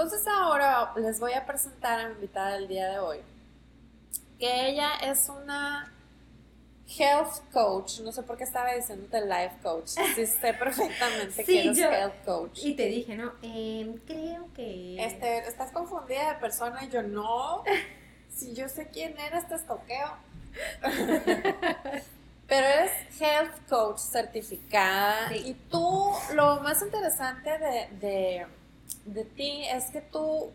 Entonces ahora les voy a presentar a mi invitada del día de hoy, que ella es una health coach, no sé por qué estaba diciéndote life coach, sí sé perfectamente que eres health coach. Y te dije, no, eh, creo que... Este, estás confundida de persona y yo no, si yo sé quién eres, te estoqueo. Pero eres health coach certificada y tú, lo más interesante de, de, de ti es que tú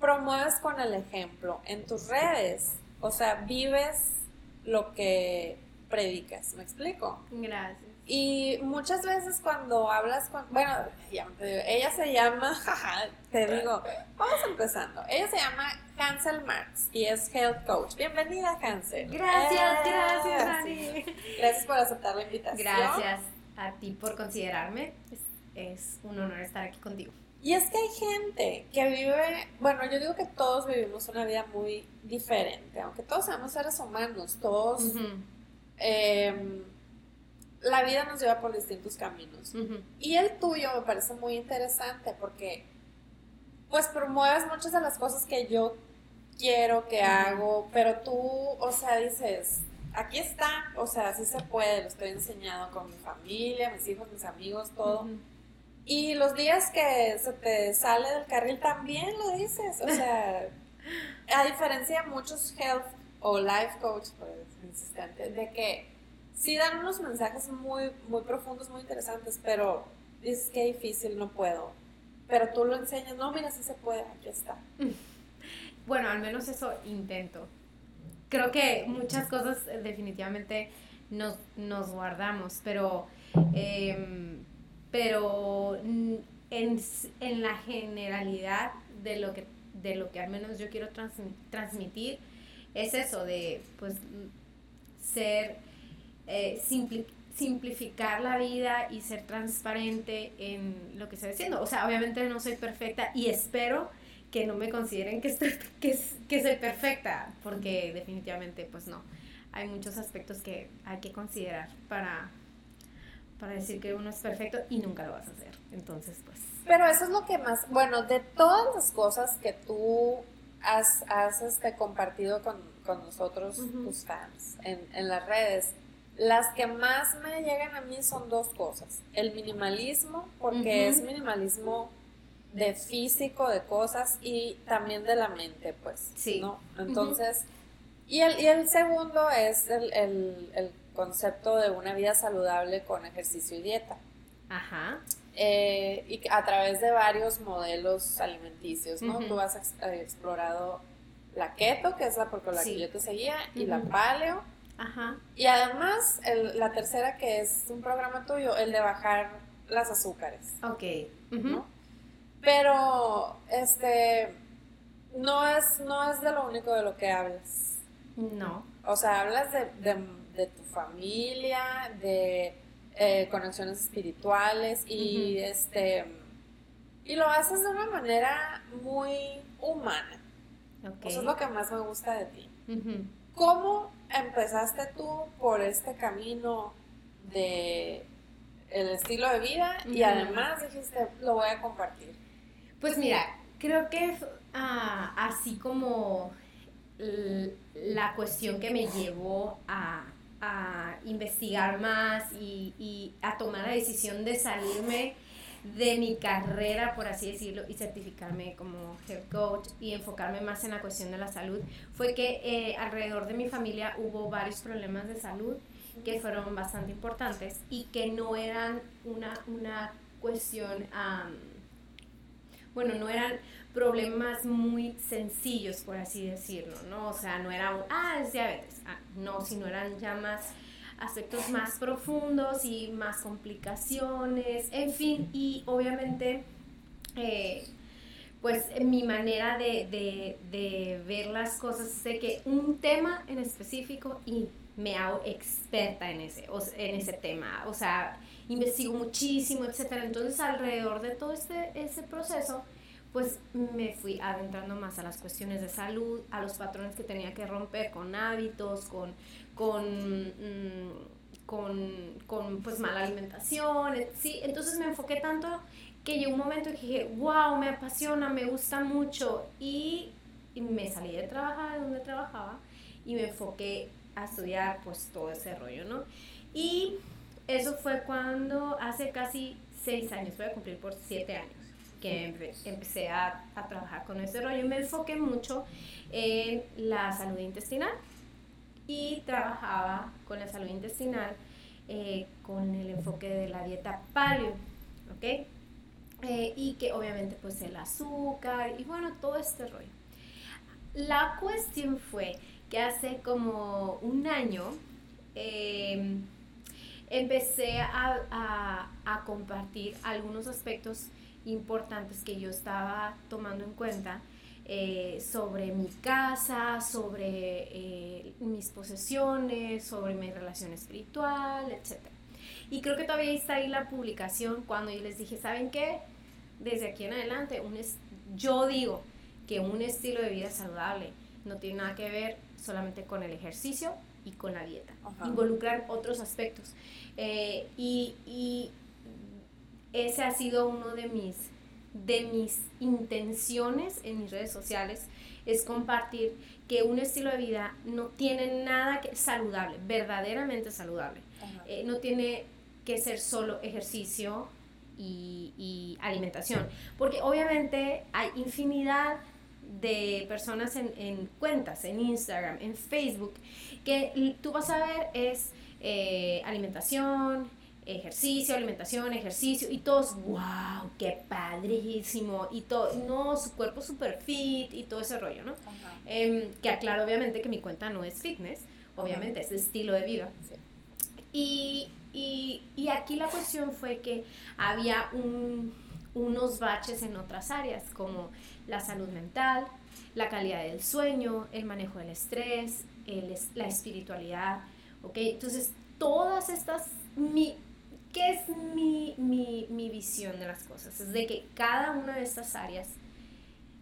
promueves con el ejemplo en tus redes, o sea, vives lo que predicas, ¿me explico? Gracias. Y muchas veces cuando hablas con, bueno, ella se llama, te digo, vamos empezando. Ella se llama Hansel Marx y es health coach. Bienvenida, Hansel. Gracias, gracias, Dani. Gracias por aceptar la invitación. Gracias a ti por considerarme. Es, un honor estar aquí contigo. Y es que hay gente que vive, bueno, yo digo que todos vivimos una vida muy diferente, aunque todos seamos seres humanos, todos la vida nos lleva por distintos caminos. Y el tuyo me parece muy interesante porque pues promueves muchas de las cosas que yo quiero, que hago, pero tú, o sea, dices, aquí está, o sea, sí se puede, lo estoy enseñando con mi familia, mis hijos, mis amigos, todo. Y los días que se te sale del carril también lo dices, o sea, a diferencia de muchos health o life coach, por insistente, de que sí dan unos mensajes muy, muy profundos, muy interesantes, pero dices que difícil, no puedo. Pero tú lo enseñas, no, mira, sí se puede, aquí está. Bueno, al menos eso intento. Creo que muchas cosas eh, definitivamente nos, nos guardamos, pero, em, pero en, en, la generalidad de lo, que, de lo que al menos yo quiero transmitir es eso, de pues ser eh, simplificar la vida y ser transparente en lo que estoy haciendo. O sea, obviamente no soy perfecta y espero que no me consideren que, estoy, que, que soy perfecta, porque definitivamente pues no. Hay muchos aspectos que hay que considerar para, para decir que uno es perfecto y nunca lo vas a hacer. Entonces, pues... Pero eso es lo que más, bueno, de todas las cosas que tú has, has este, compartido con, con nosotros, tus fans, en, en las redes, las que más me llegan a mí son dos cosas. El minimalismo, porque es minimalismo de físico, de cosas, y también de la mente, pues. Sí. ¿no? Entonces, y, el, y el segundo es el, el, concepto de una vida saludable con ejercicio y dieta. Ajá. Eh, y a través de varios modelos alimenticios, ¿no? Tú has explorado la keto, que es la por la que yo te seguía, y la paleo Ajá. Y además, la tercera que es un programa tuyo, el de bajar las azúcares. Ok. Pero, este, no es, no es de lo único de lo que hablas. No. O sea, hablas de, de, tu familia, de eh, conexiones espirituales y este y lo haces de una manera muy humana. Eso es lo que más me gusta de ti. ¿Cómo empezaste tú por este camino de el estilo de vida y además dijiste, lo voy a compartir? Pues mira, creo que ah, así como la cuestión que me llevó a, investigar más y, y, a tomar la decisión de salirme de mi carrera, por así decirlo, y certificarme como health coach y enfocarme más en la cuestión de la salud, fue que eh, alrededor de mi familia hubo varios problemas de salud que fueron bastante importantes y que no eran una, una cuestión, bueno, no eran problemas muy sencillos, por así decirlo, ¿no? O sea, no era un, ah, es diabetes, ah, no, sino eran ya más aspectos más profundos y más complicaciones, en fin, y obviamente, eh, pues mi manera de, ver las cosas es de que un tema en específico y me hago experta en ese, en ese tema, o sea, investigo muchísimo, etcétera. Entonces, alrededor de todo este, ese proceso, pues me fui adentrando más a las cuestiones de salud, a los patrones que tenía que romper con hábitos, con, con, mm, con, con, pues mala alimentación, ¿sí? Entonces me enfoqué tanto que llegó un momento que dije, wow, me apasiona, me gusta mucho. Y, me salí de trabajar donde trabajaba y me enfoqué a estudiar pues todo ese rollo, ¿no? Y eso fue cuando hace casi seis años, voy a cumplir por siete años, que empecé a, a trabajar con ese rollo. Me enfoqué mucho en la salud intestinal y trabajaba con la salud intestinal eh, con el enfoque de la dieta paleo, ¿ok? Eh, y que obviamente pues el azúcar y bueno, todo este rollo. La cuestión fue que hace como un año em, empecé a, a, a, compartir algunos aspectos importantes que yo estaba tomando en cuenta eh, sobre mi casa, sobre eh, mis posesiones, sobre mi relación espiritual, etc. Y creo que todavía está ahí la publicación cuando yo les dije, ¿saben qué? Desde aquí en adelante, un yo digo que un estilo de vida saludable no tiene nada que ver solamente con el ejercicio y con la dieta. Involucrar otros aspectos. Eh, y, y ese ha sido uno de mis de mis intenciones en mis redes sociales es compartir que un estilo de vida no tiene nada que saludable, verdaderamente saludable. Eh, no tiene que ser solo ejercicio y, alimentación, porque obviamente hay infinidad de personas en, cuentas, en Instagram, en Facebook, que tú vas a ver es eh, alimentación, ejercicio, alimentación, ejercicio, y todos, wow, qué padrísimo, y todo, no, su cuerpo super fit y todo ese rollo, ¿no? Em, que aclaro obviamente que mi cuenta no es fitness, obviamente es estilo de vida. Y, y, y, aquí la cuestión fue que había un, unos baches en otras áreas, como la salud mental, la calidad del sueño, el manejo del estrés, el, la espiritualidad, ¿ok? Entonces, todas estas, mi, ¿Qué es mi, mi, mi visión de las cosas? Es de que cada una de estas áreas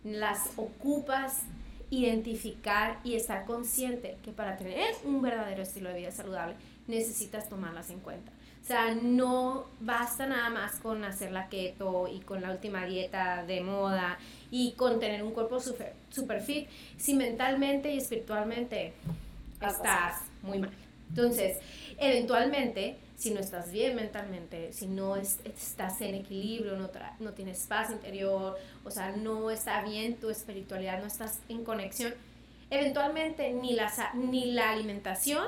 las ocupas, identificar y estar consciente que para tener un verdadero estilo de vida saludable necesitas tomarlas en cuenta. O sea, no basta nada más con hacer la keto y con la última dieta de moda y con tener un cuerpo super, super fit si mentalmente y espiritualmente estás muy mal. Entonces, eventualmente si no estás bien mentalmente, si no estás en equilibrio, no, no tienes paz interior, o sea, no está bien tu espiritualidad, no estás en conexión, eventualmente ni la, ni la alimentación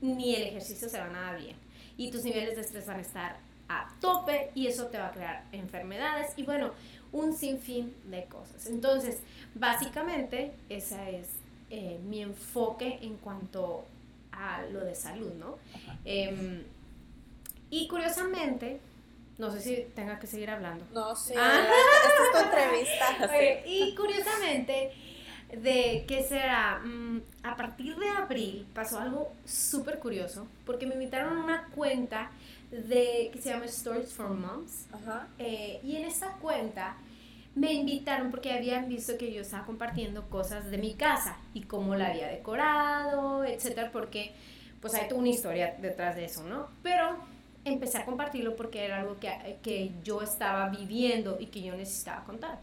ni el ejercicio se van a dar bien. Y tus niveles de estrés van a estar a tope y eso te va a crear enfermedades y bueno, un sinfín de cosas. Entonces, básicamente, ese es eh, mi enfoque en cuanto a lo de salud, ¿no? Y curiosamente, no sé si tenga que seguir hablando. No, sí, ah. esta es tu entrevista. Y curiosamente, de qué será, mm, a partir de abril pasó algo súper curioso, porque me invitaron a una cuenta de que se llama Stories for Moms. Eh, y en esa cuenta me invitaron porque habían visto que yo estaba compartiendo cosas de mi casa y cómo la había decorado, etcétera, porque pues hay toda una historia detrás de eso, ¿no? Pero empecé a compartirlo porque era algo que, que yo estaba viviendo y que yo necesitaba contar.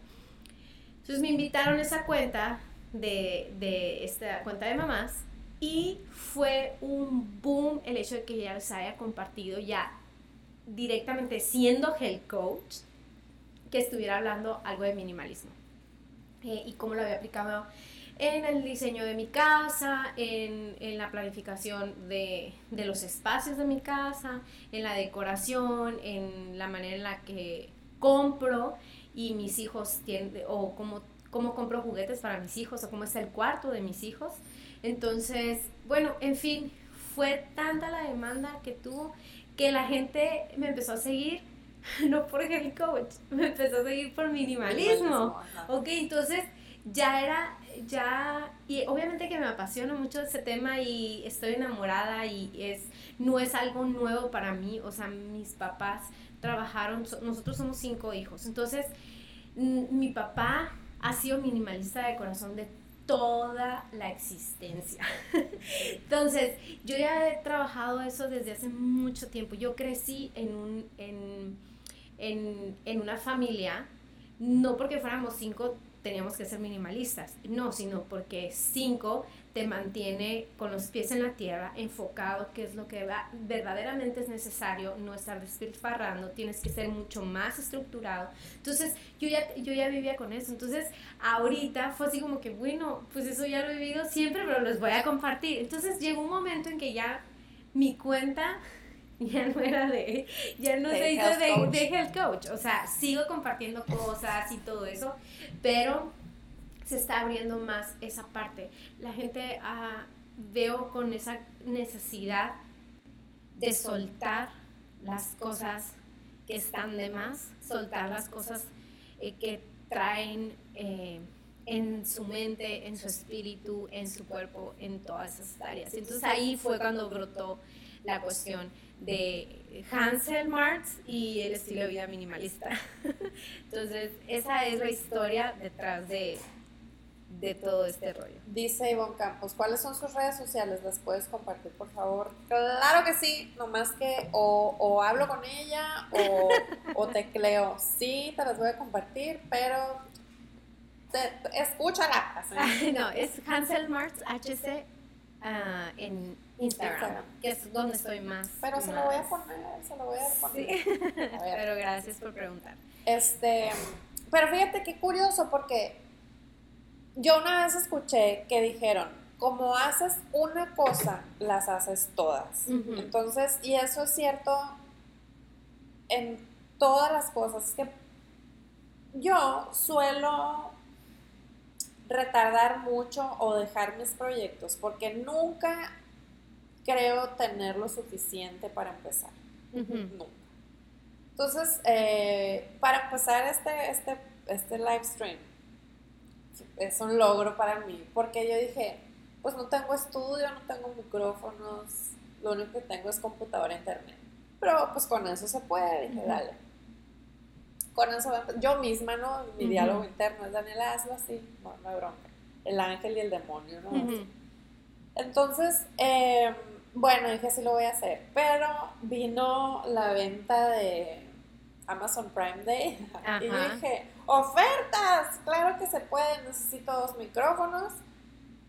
Entonces me invitaron a esa cuenta de, de esta cuenta de mamás y fue un boom el hecho de que ya se haya compartido ya directamente siendo health coach que estuviera hablando algo de minimalismo eh, y cómo lo había aplicado en el diseño de mi casa, en, en la planificación de, de, los espacios de mi casa, en la decoración, en la manera en la que compro y mis hijos tienen, o cómo, cómo compro juguetes para mis hijos, o cómo es el cuarto de mis hijos. Entonces, bueno, en fin, fue tanta la demanda que tuvo que la gente me empezó a seguir no por el coach, me empezó a seguir por minimalismo. ok, entonces ya era ya, y obviamente que me apasiona mucho ese tema y estoy enamorada y es, no es algo nuevo para mí, o sea, mis papás trabajaron, nosotros somos cinco hijos, entonces mi papá ha sido minimalista de corazón de toda la existencia. Entonces, yo ya he trabajado eso desde hace mucho tiempo. Yo crecí en un, en, en, en una familia, no porque fuéramos cinco teníamos que ser minimalistas, no, sino porque cinco te mantiene con los pies en la tierra, enfocado, que es lo que verdaderamente es necesario, no estar despilfarrando, tienes que ser mucho más estructurado. Entonces, yo ya, yo ya vivía con eso. Entonces, ahorita fue así como que, bueno, pues eso ya lo he vivido siempre, pero los voy a compartir. Entonces, llegó un momento en que ya mi cuenta ya no era de, ya no se hizo de, de health coach. O sea, sigo compartiendo cosas y todo eso, pero se está abriendo más esa parte. La gente ah, veo con esa necesidad de soltar las cosas que están de más, soltar las cosas eh, que traen eh, en su mente, en su espíritu, en su cuerpo, en todas esas áreas. Entonces ahí fue cuando brotó la cuestión de Hansel Marx y el estilo de vida minimalista. Entonces, esa es la historia detrás de, de todo este rollo. Dice Ivonne Campos, ¿cuáles son sus redes sociales? ¿Las puedes compartir, por favor? Claro que sí, nomás que o, o hablo con ella o, o tecleo. Sí, te las voy a compartir, pero escúchala. no, es Hansel Marx HC uh, en Instagram, que es donde estoy más. Pero se lo voy a poner, se lo voy a poner. Sí. pero gracias por preguntar. Este, pero fíjate qué curioso porque yo una vez escuché que dijeron, como haces una cosa, las haces todas. Entonces, y eso es cierto en todas las cosas. Es que yo suelo retardar mucho o dejar mis proyectos porque nunca creo tener lo suficiente para empezar. Nunca. Entonces, eh, para empezar este, este, este live stream, es un logro para mí, porque yo dije, pues no tengo estudio, no tengo micrófonos, lo único que tengo es computadora e internet. Pero pues con eso se puede, dije, dale. Con eso, yo misma, ¿no? Mi diálogo interno es, Daniela, hazlo así, no, no hay bronca. El ángel y el demonio, ¿no? Entonces, em, bueno, dije, sí lo voy a hacer. Pero vino la venta de Amazon Prime Day y dije, ofertas, claro que se puede, necesito dos micrófonos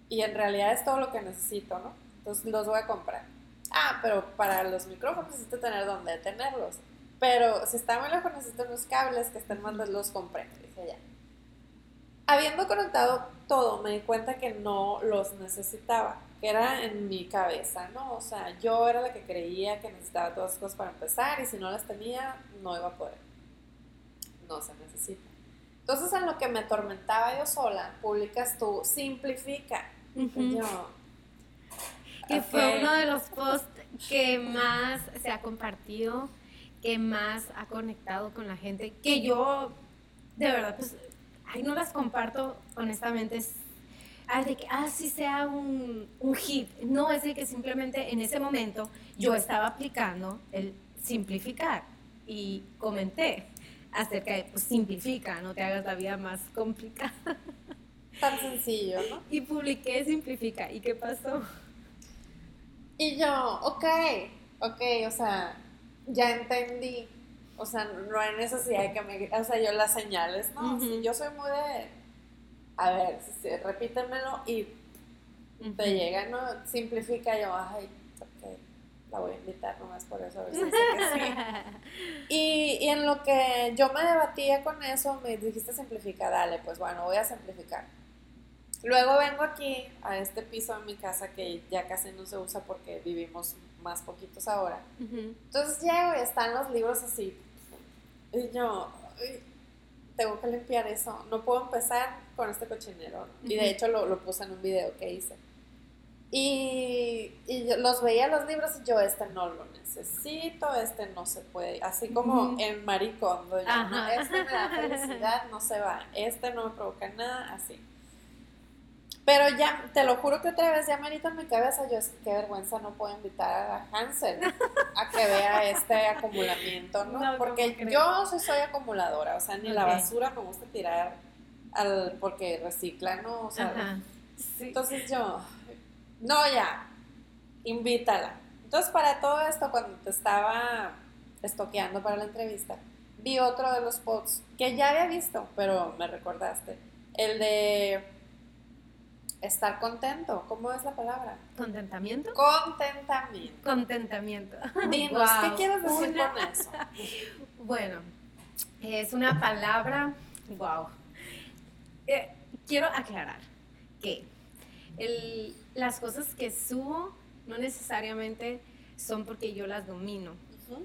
y en realidad es todo lo que necesito, ¿no? Entonces los voy a comprar. Ah, pero para los micrófonos necesito tener donde tenerlos. Pero si está muy lejos necesito unos cables que estén más los compré. Dije ya. Habiendo conectado todo, me di cuenta que no los necesitaba, que era en mi cabeza, ¿no? O sea, yo era la que creía que necesitaba todas las cosas para empezar y si no las tenía, no iba a poder. No se necesita. Entonces, en lo que me atormentaba yo sola, publicas tú, simplifica. yo, que fue uno de los posts que más se ha compartido, que más ha conectado con la gente, que yo, de verdad, pues, ay, no las comparto, honestamente, es de que, ah, sea un, un hit. No, es de que simplemente en ese momento yo estaba aplicando el simplificar y comenté acerca de, pues simplifica, no te hagas la vida más complicada. Tan sencillo, ¿no? Y publiqué simplifica. ¿Y qué pasó? Y yo, ok, ok, o sea, ya entendí. O sea, no hay necesidad de que me... O sea, yo las señales, ¿no? yo soy muy de... A ver, repítemelo y te llega, ¿no? Simplifica yo, ay, la voy a invitar nomás por eso. A ver si sí. y, y en lo que yo me debatía con eso, me dijiste simplifica, dale, pues bueno, voy a simplificar. Luego vengo aquí a este piso de mi casa que ya casi no se usa porque vivimos más poquitos ahora. Entonces llego y están los libros así. Y yo, tengo que limpiar eso. No puedo empezar con este cochinero. Y de hecho lo, lo puse en un video que hice. Y, y los veía los libros y yo, este no lo necesito, este no se puede, así como en Maricondo, yo, no, este me da felicidad, no se va, este no me provoca nada, así. Pero ya, te lo juro que otra vez ya marito en mi cabeza, yo es que qué vergüenza no puedo invitar a Hansel a que vea este acumulamiento, ¿no? porque yo soy, acumuladora, o sea, ni la basura me gusta tirar al, porque recicla, ¿no? O sea, entonces yo, no, ya, invítala. Entonces, para todo esto, cuando te estaba estoqueando para la entrevista, vi otro de los posts que ya había visto, pero me recordaste. El de estar contento. ¿Cómo es la palabra? ¿Contentamiento? Contentamiento. Contentamiento. Dinos, ¿qué quieres decir con eso? bueno, es una palabra, wow. Eh, quiero aclarar que las cosas que subo no necesariamente son porque yo las domino,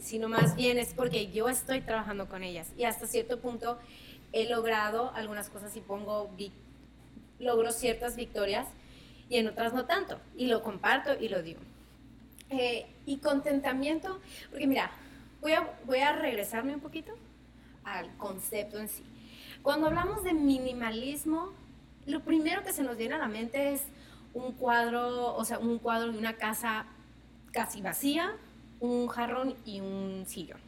sino más bien es porque yo estoy trabajando con ellas y hasta cierto punto he logrado algunas cosas y pongo, logro ciertas victorias y en otras no tanto y lo comparto y lo digo. Eh, y contentamiento, porque mira, voy a, voy a regresarme un poquito al concepto en sí. Cuando hablamos de minimalismo, lo primero que se nos viene a la mente es un cuadro, o sea, un cuadro de una casa casi vacía, un jarrón y un sillón.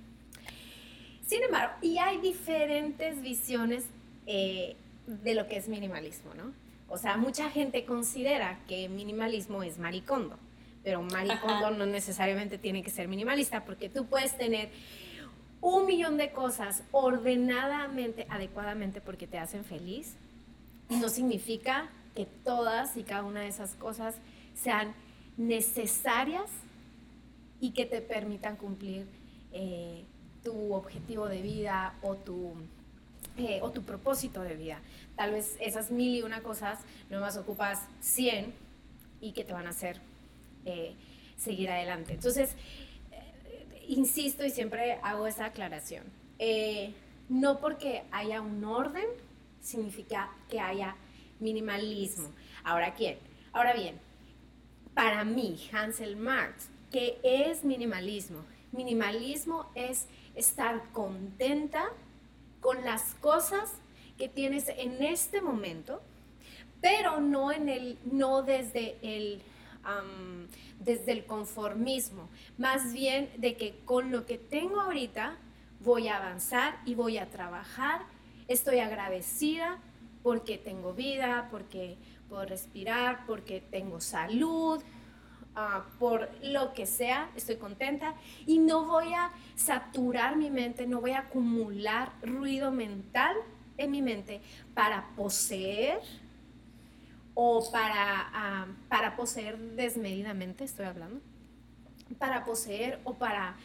Sin embargo, y hay diferentes visiones eh, de lo que es minimalismo, ¿no? O sea, mucha gente considera que minimalismo es maricondo, pero maricondo no necesariamente tiene que ser minimalista porque tú puedes tener un millón de cosas ordenadamente, adecuadamente porque te hacen feliz. No significa que todas y cada una de esas cosas sean necesarias y que te permitan cumplir eh, tu objetivo de vida o tu, eh, o tu propósito de vida. Tal vez esas mil y una cosas nomás ocupas 100 y que te van a hacer eh, seguir adelante. Entonces, insisto y siempre hago esa aclaración. no porque haya un orden significa que haya minimalismo. Ahora, ¿quién? Ahora bien, para mí, Hansel Marx, ¿qué es minimalismo? Minimalismo es estar contenta con las cosas que tienes en este momento, pero no, en el, no desde el desde el conformismo, más bien de que con lo que tengo ahorita voy a avanzar y voy a trabajar, estoy agradecida porque tengo vida, porque puedo respirar, porque tengo salud, ah, por lo que sea, estoy contenta. Y no voy a saturar mi mente, no voy a acumular ruido mental en mi mente para poseer o para, ah, para poseer desmedidamente, estoy hablando, para poseer o para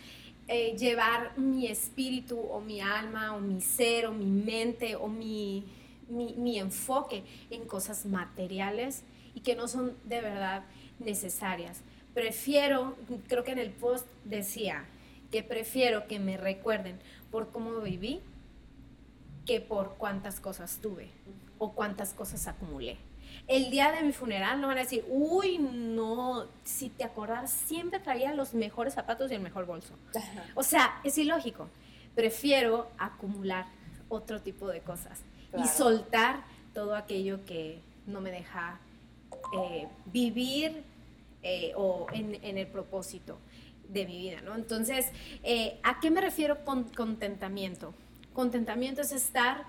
eh, llevar mi espíritu o mi alma o mi ser o mi mente o mi mi, enfoque en cosas materiales y que no son de verdad necesarias. Prefiero, creo que en el post decía, que prefiero que me recuerden por cómo viví que por cuántas cosas tuve o cuántas cosas acumulé. El día de mi funeral no van a decir, uy, no, si te acordás, siempre traía los mejores zapatos y el mejor bolso. O sea, es ilógico. Prefiero acumular otro tipo de cosas y soltar todo aquello que no me deja eh, vivir eh, o en, el propósito de mi vida, ¿no? Entonces, eh, ¿a qué me refiero con contentamiento? Contentamiento es estar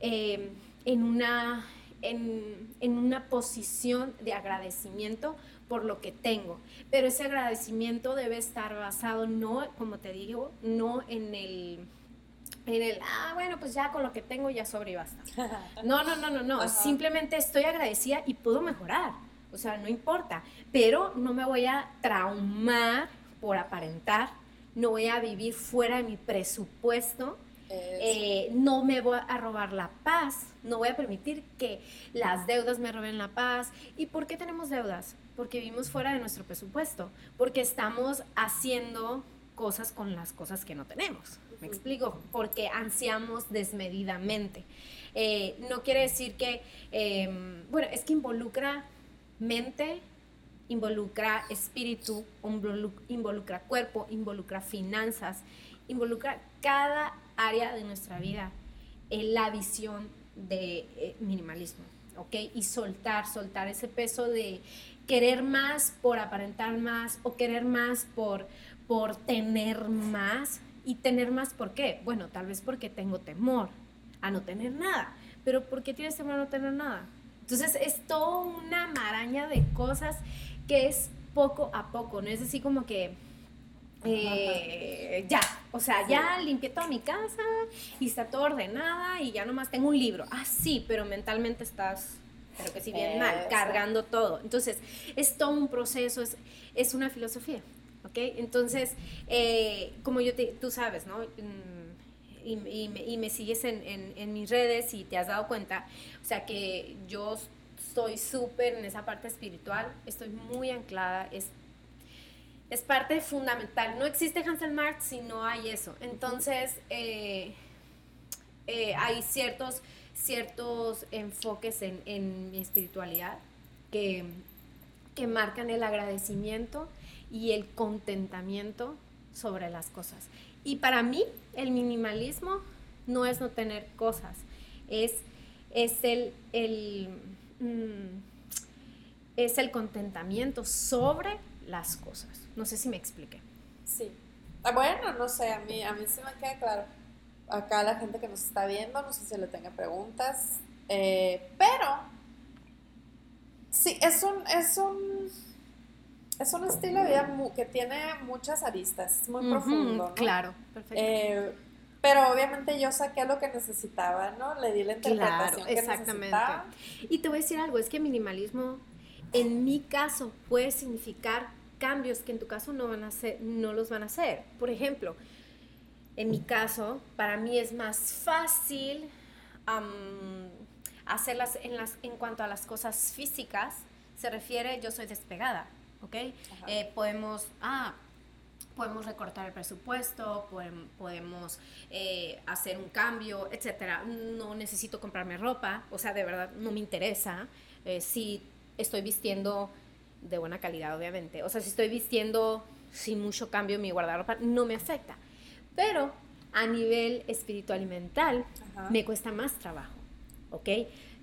en, una, en, en una posición de agradecimiento por lo que tengo. Pero ese agradecimiento debe estar basado no, como te digo, no en el en el, ah, bueno, pues ya con lo que tengo ya sobre y basta. No, no, no, no, no. Simplemente estoy agradecida y puedo mejorar. O sea, no importa. Pero no me voy a traumar por aparentar. No voy a vivir fuera de mi presupuesto. Eh, no me voy a robar la paz. No voy a permitir que las deudas me roben la paz. ¿Y por qué tenemos deudas? Porque vivimos fuera de nuestro presupuesto. Porque estamos haciendo cosas con las cosas que no tenemos. Me explico, porque ansiamos desmedidamente. Eh, no quiere decir que, em, bueno, es que involucra mente, involucra espíritu, involucra cuerpo, involucra finanzas, involucra cada área de nuestra vida en la visión de eh, minimalismo, ¿ok? Y soltar, soltar ese peso de querer más por aparentar más o querer más por, por tener más. ¿Y tener más por qué? Bueno, tal vez porque tengo temor a no tener nada. Pero ¿por qué tienes temor a no tener nada? Entonces es toda una maraña de cosas que es poco a poco, no es así como que eh, ya, O sea, ya limpié toda mi casa y está todo ordenada y ya nomás tengo un libro. Ah, sí, pero mentalmente estás, pero que si bien mal, cargando todo. Entonces, es todo un proceso, es, es una filosofía, ¿ok? Entonces, eh, como yo te, tú sabes, ¿no? Y, y, me, sigues en, en, en, mis redes y te has dado cuenta, o sea, que yo estoy súper en esa parte espiritual, estoy muy anclada, es es parte fundamental. No existe Hansel Marx si no hay eso. Entonces, eh, eh, hay ciertos, ciertos enfoques en, mi espiritualidad que, que marcan el agradecimiento y el contentamiento sobre las cosas. Y para mí, el minimalismo no es no tener cosas, es, es el, el mm, es el contentamiento sobre las cosas. No sé si me expliqué. Sí. Ah, bueno, no sé, a mí, a mí sí me queda claro. Acá la gente que nos está viendo, no sé si le tenga preguntas, eh, pero sí, es un, es un, es un estilo de vida que tiene muchas aristas, es muy profundo. ¿no? Claro, perfecto. Eh, pero obviamente yo saqué lo que necesitaba, ¿no? Le di la interpretación que exactamente. Y te voy a decir algo, es que minimalismo en mi caso puede significar cambios que en tu caso no, van a hacer, no los van a hacer. Por ejemplo, en mi caso, para mí es más fácil hacerlas en, las, en cuanto a las cosas físicas, se refiere, yo soy despegada, ¿ok? Eh, podemos, ah, podemos recortar el presupuesto, podemos, eh, hacer un cambio, etcétera. No necesito comprarme ropa, o sea, de verdad no me interesa. Eh, si estoy vistiendo de buena calidad, obviamente. O sea, si estoy vistiendo sin mucho cambio en mi guardarropa, no me afecta. Pero a nivel espiritual y mental, me cuesta más trabajo, ¿ok?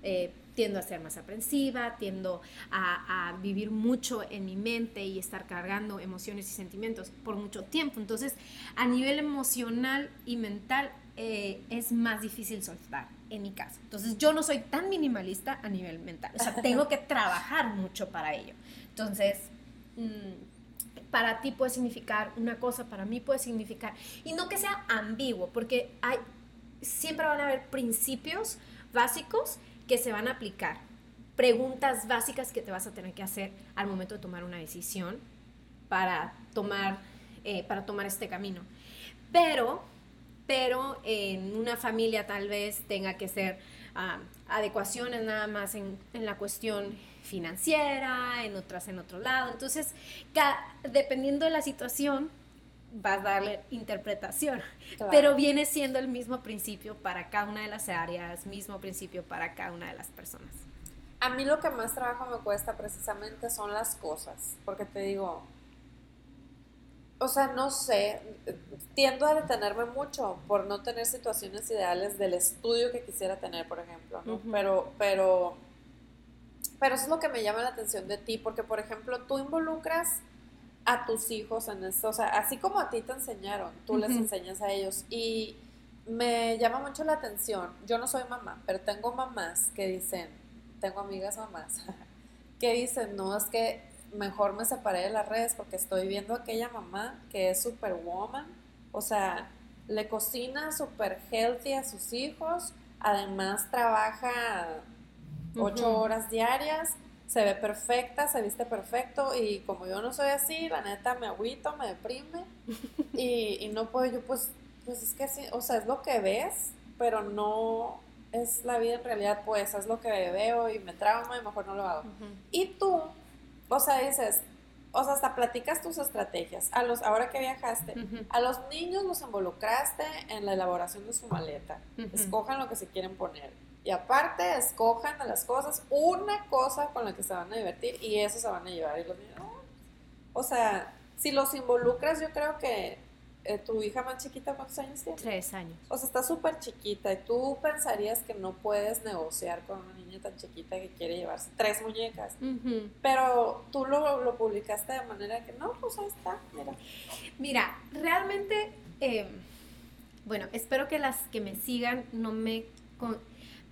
Eh, tiendo a ser más aprensiva, tiendo a, a, vivir mucho en mi mente y estar cargando emociones y sentimientos por mucho tiempo. Entonces, a nivel emocional y mental, eh, es más difícil soltar en mi caso. Entonces, yo no soy tan minimalista a nivel mental. O sea, tengo que trabajar mucho para ello. Entonces, mm, para ti puede significar una cosa, para mí puede significar, y no que sea ambiguo, porque hay, siempre van a haber principios básicos que se van a aplicar, preguntas básicas que te vas a tener que hacer al momento de tomar una decisión para tomar, eh, para tomar este camino. Pero, pero en una familia tal vez tenga que ser ah, adecuaciones nada más en, en la cuestión financiera, en otras en otro lado. Entonces, dependiendo de la situación, vas a darle interpretación, pero viene siendo el mismo principio para cada una de las áreas, mismo principio para cada una de las personas. A mí lo que más trabajo me cuesta precisamente son las cosas, porque te digo, o sea, no sé, tiendo a detenerme mucho por no tener situaciones ideales del estudio que quisiera tener, por ejemplo, ¿no? Pero, pero pero eso es lo que me llama la atención de ti, porque por ejemplo, tú involucras a tus hijos en esto, o sea, así como a ti te enseñaron, tú les enseñas a ellos. Y me llama mucho la atención. Yo no soy mamá, pero tengo mamás que dicen, tengo amigas mamás, que dicen, no, es que mejor me separé de las redes porque estoy viendo a aquella mamá que es superwoman, o sea, le cocina super healthy a sus hijos, además trabaja ocho horas diarias, se ve perfecta, se viste perfecto y como yo no soy así, la neta me agüito, me deprime y, y no puedo yo pues, pues es que sí, o sea, es lo que ves, pero no es la vida en realidad, pues es lo que veo y me trauma y mejor no lo hago. Y tú, o sea, dices, o sea, hasta platicas tus estrategias. A los, ahora que viajaste, a los niños los involucraste en la elaboración de su maleta. Escojan lo que se quieren poner. Y aparte, escojan de las cosas una cosa con la que se van a divertir y eso se van a llevar. Y los niños, O sea, si los involucras, yo creo que eh, tu hija más chiquita, ¿cuántos años tiene? Tres años. O sea, está súper chiquita y tú pensarías que no puedes negociar con una niña tan chiquita que quiere llevarse tres muñecas. Pero tú lo, lo, publicaste de manera que no, pues ahí está, mira. Mira, realmente, em, bueno, espero que las que me sigan no me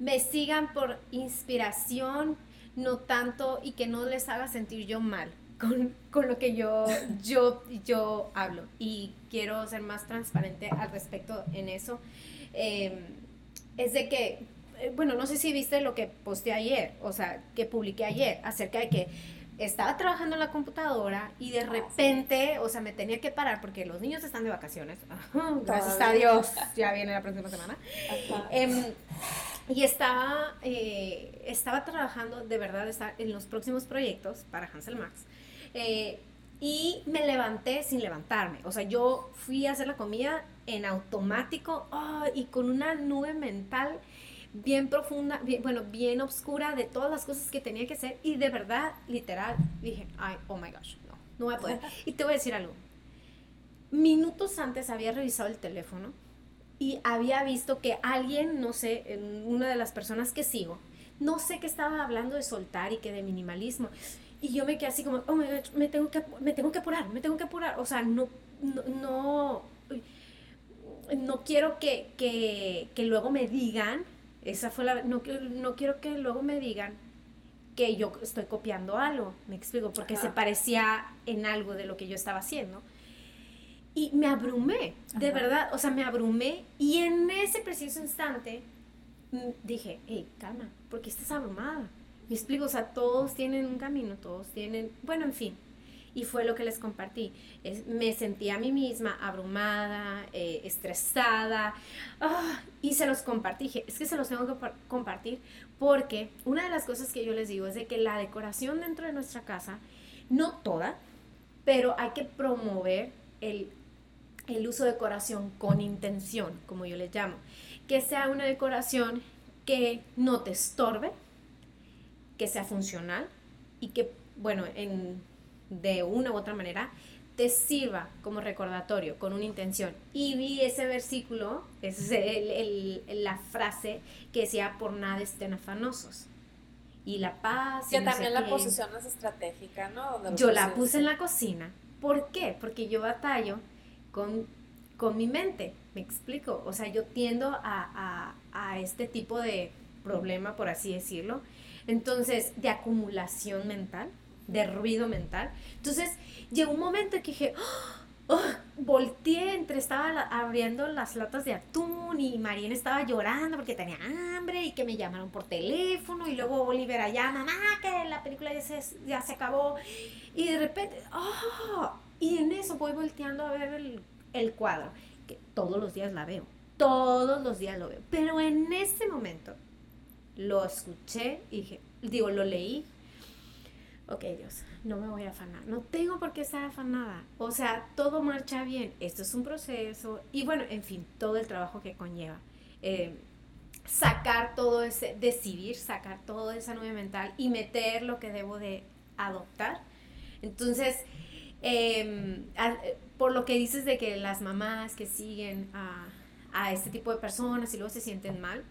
me sigan por inspiración, no tanto y que no les haga sentir yo mal. con, con, lo que yo, yo, yo hablo y quiero ser más transparente al respecto en eso. Em, es de que, eh, bueno, no sé si viste lo que posté ayer, o sea, que publiqué ayer acerca de que estaba trabajando en la computadora y de repente, o sea, me tenía que parar porque los niños están de vacaciones. Gracias a Dios, ya viene la próxima semana. Em, y estaba, eh, estaba trabajando, de verdad, en los próximos proyectos para Hansel Max. Eh, y me levanté sin levantarme. O sea, yo fui a hacer la comida en automático y con una nube mental bien profunda, bien, bueno, bien oscura de todas las cosas que tenía que hacer y de verdad, literal, dije, ay, oh my gosh, no, no voy a poder. Y te voy a decir algo. Minutos antes había revisado el teléfono y había visto que alguien, no sé, una de las personas que sigo, no sé qué estaba hablando de soltar y que de minimalismo. Y yo me quedé así como, oh my gosh, me tengo que, me tengo que apurar, me tengo que apurar. O sea, no, no, no, no quiero que, que, que luego me digan esa fue la... No, no quiero que luego me digan que yo estoy copiando algo, me explico, porque se parecía en algo de lo que yo estaba haciendo. Y me abrumé, de verdad, o sea, me abrumé y en ese preciso instante mm, dije, hey, calma, porque estás abrumada? Me explico, o sea, todos tienen un camino, todos tienen, bueno, en fin, y fue lo que les compartí. me sentí a mí misma abrumada, eh, estresada ah, y se los compartí. Dije, es que se los tengo que compartir porque una de las cosas que yo les digo es de que la decoración dentro de nuestra casa, no toda, pero hay que promover el, el uso de decoración con intención, como yo les llamo. Que sea una decoración que no te estorbe, que sea funcional y que, bueno, en de una u otra manera, te sirva como recordatorio, con una intención. Y vi ese versículo, es el, la frase que decía, por nada estén afanosos. Y la paz. Que también la posición es estratégica, ¿no? yo la puse en la cocina. ¿Por qué? Porque yo batallo con, con mi mente, me explico. O sea, yo tiendo a, a, a este tipo de problema, por así decirlo. Entonces, de acumulación mental de ruido mental. Entonces, llegó un momento que dije, oh, volteé, entre estaba abriendo las latas de atún y Mariana estaba llorando porque tenía hambre y que me llamaron por teléfono y luego Oliver allá, mamá, que la película ya se, ya se acabó. Y de repente, oh, y en eso voy volteando a ver el, cuadro, que todos los días la veo, todos los días lo veo. Pero en ese momento lo escuché y dije, digo, lo leí ok Dios, no me voy a afanar, no tengo por qué estar afanada, o sea, todo marcha bien, esto es un proceso y bueno, en fin, todo el trabajo que conlleva. Eh, sacar todo ese, decidir sacar toda esa nube mental y meter lo que debo de adoptar. Entonces, em, por lo que dices de que las mamás que siguen a, a este tipo de personas y luego se sienten mal,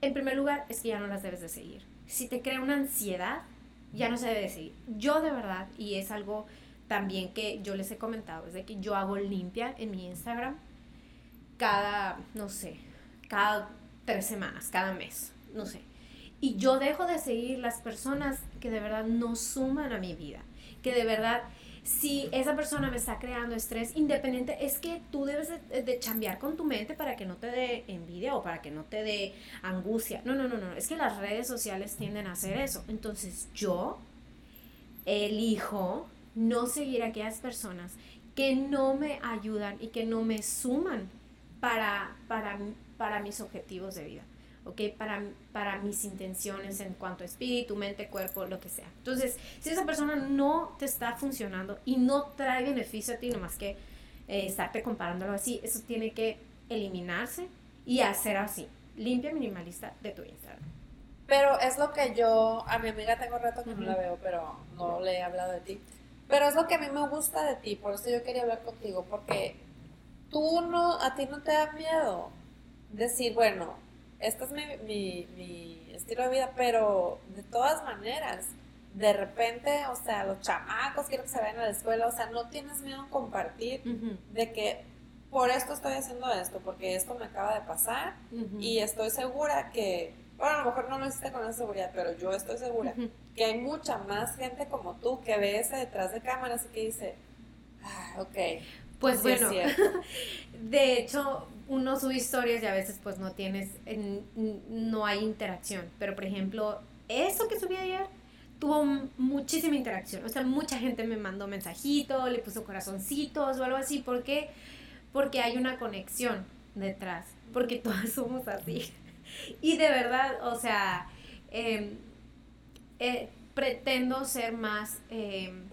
en primer lugar es que ya no las debes de seguir. Si te crea una ansiedad, ya no se debe decir. Yo de verdad, y es algo también que yo les he comentado, es de que yo hago limpia en mi Instagram cada, no sé, cada tres semanas, cada mes, no sé. Y yo dejo de seguir las personas que de verdad no suman a mi vida, que de verdad si esa persona me está creando estrés independiente, es que tú debes de, de, chambear con tu mente para que no te dé envidia o para que no te dé angustia. No, no, no, no, es que las redes sociales tienden a hacer eso. Entonces yo elijo no seguir a aquellas personas que no me ayudan y que no me suman para, para, para mis objetivos de vida. ¿Ok? Para, para mis intenciones en cuanto a espíritu, mente, cuerpo, lo que sea. Entonces, si esa persona no te está funcionando y no trae beneficio a ti, nomás que eh, estarte comparándolo así, eso tiene que eliminarse y hacer así. Limpia minimalista de tu Instagram. Pero es lo que yo, a mi amiga tengo rato que no la veo, pero no le he hablado de ti. Pero es lo que a mí me gusta de ti, por eso yo quería hablar contigo, porque tú no, a ti no te da miedo decir, bueno, este es mi, mi, estilo de vida, pero de todas maneras, de repente, o sea, los chamacos quieren que se vayan a la escuela, o sea, no tienes miedo a compartir de que por esto estoy haciendo esto, porque esto me acaba de pasar y estoy segura que bueno, a lo mejor no lo hiciste con esa seguridad, pero yo estoy segura que hay mucha más gente como tú que ve ese detrás de cámaras y que dice, ah, ok. Pues bueno, de hecho, uno sube historias y a veces pues no tienes, no hay interacción. Pero por ejemplo, eso que subí ayer tuvo muchísima interacción. O sea, mucha gente me mandó mensajitos, le puso corazoncitos o algo así. ¿Por qué? Porque hay una conexión detrás. Porque todas somos así. Y de verdad, o sea, em, eh, pretendo ser más, em,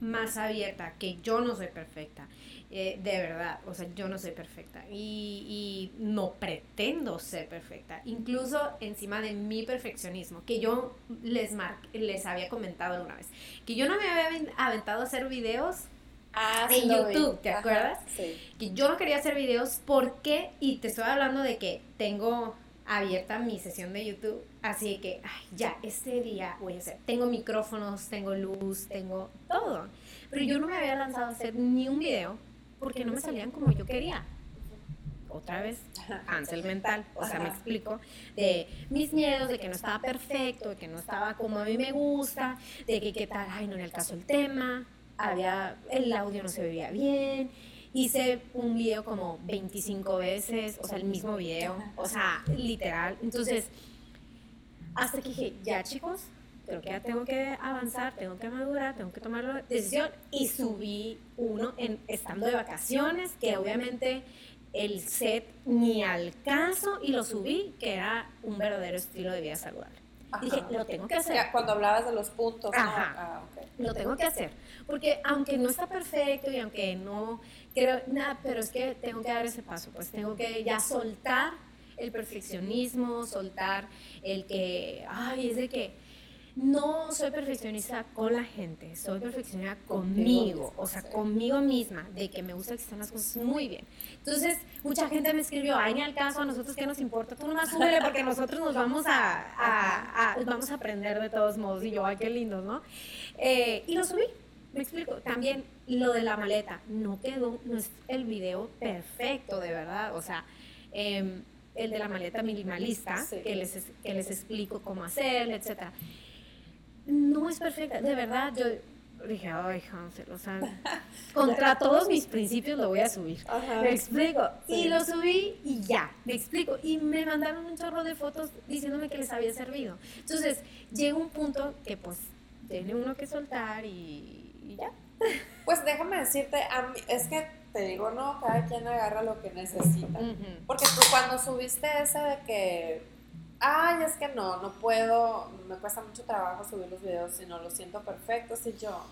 más abierta, que yo no soy perfecta. Eh, de verdad, o sea, yo no soy perfecta y, no pretendo ser perfecta, incluso encima de mi perfeccionismo, que yo les, mar les había comentado alguna vez, que yo no me había aventado a hacer videos ah, en YouTube, ¿te acuerdas? Sí. Que yo no quería hacer videos porque, y te estoy hablando de que tengo abierta mi sesión de YouTube, así que, ay, ya, este día voy a hacer, tengo micrófonos, tengo luz, tengo todo, pero yo no me había lanzado a hacer ni un video porque no me salían como yo quería. Otra vez, cancel mental, o sea, me explico, de mis miedos, de que no estaba perfecto, de que no estaba como a mí me gusta, de que qué tal, ay, no era el caso el tema, había, el audio no se veía bien, hice un video como 25 veces, o sea, el mismo video, o sea, literal. Entonces, hasta que dije, ya chicos, creo que ya tengo que avanzar, tengo que madurar, tengo que tomar la decisión y subí uno en estando de vacaciones, que obviamente el set ni al caso y lo subí, que era un verdadero estilo de vida saludable. Dije, lo tengo que hacer. Cuando hablabas de los puntos. Ah, lo tengo que hacer. Porque aunque no está perfecto y aunque no creo nada, pero es que tengo que dar ese paso, pues tengo que ya soltar el perfeccionismo, soltar el que, ay, es de que no soy perfeccionista con la gente, soy perfeccionista conmigo, o sea, conmigo misma, de que me gusta que estén las cosas muy bien. Entonces, mucha gente me escribió, ay, ni al caso, a nosotros qué nos importa, tú nomás súbele porque nosotros nos vamos a, vamos a aprender de todos modos. Y yo, ay, qué lindo, ¿no? Eh, y lo subí, me explico. También lo de la maleta, no quedó, no es el video perfecto, de verdad, o sea... Em, el de la maleta minimalista, que, les, que les explico cómo hacerlo, etcétera no es perfecta. De verdad, yo dije, ay, Hansel, o sea, contra todos mis principios lo voy a subir. Me explico. Y lo subí y ya, me explico. Y me mandaron un chorro de fotos diciéndome que les había servido. Entonces, llega un punto que pues tiene uno que soltar y, ya. Pues déjame decirte, es que te digo, no, cada quien agarra lo que necesita. Porque tú cuando subiste ese de que ay, es que no, no puedo, me cuesta mucho trabajo subir los videos si no los siento perfectos y yo,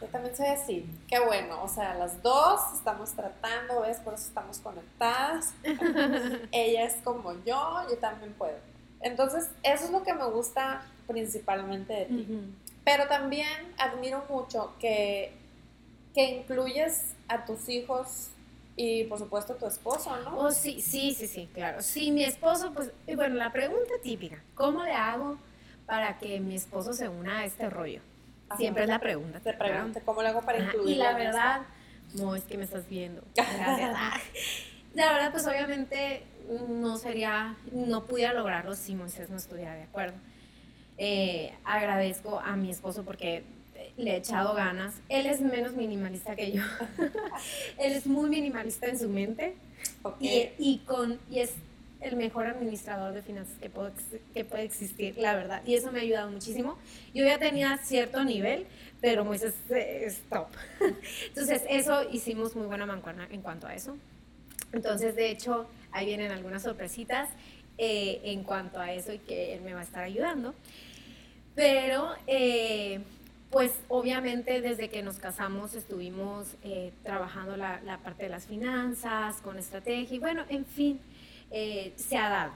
yo también soy así, qué bueno, o sea, las dos estamos tratando, ¿ves? Por eso estamos conectadas, ella es como yo, yo también puedo. Entonces, eso es lo que me gusta principalmente de ti. Pero también admiro mucho que, que incluyes a tus hijos y por supuesto tu esposo, ¿no? Oh, sí, sí, sí, sí, claro. Sí, mi esposo, pues, bueno, la pregunta típica, ¿cómo le hago para que mi esposo se una a este rollo? Siempre es la pregunta. Te pregunto, ¿cómo le hago para incluirlo? Y la verdad, no es que me estás viendo. la verdad, pues obviamente no sería, no pudiera lograrlo si Moisés no estuviera de acuerdo. Eh, agradezco a mi esposo porque le he echado ganas. Él es menos minimalista que yo. Él es muy minimalista en su mente y, y, con, y es el mejor administrador de finanzas que, puedo, que puede existir, la verdad. Y eso me ha ayudado muchísimo. Yo ya tenía cierto nivel, pero Moisés es top. Entonces, eso hicimos muy buena mancuerna en cuanto a eso. Entonces, de hecho, ahí vienen algunas sorpresitas eh, en cuanto a eso y que él me va a estar ayudando. Pero eh, pues obviamente desde que nos casamos estuvimos eh, trabajando la, parte de las finanzas, con estrategia y bueno, en fin, eh, se ha dado.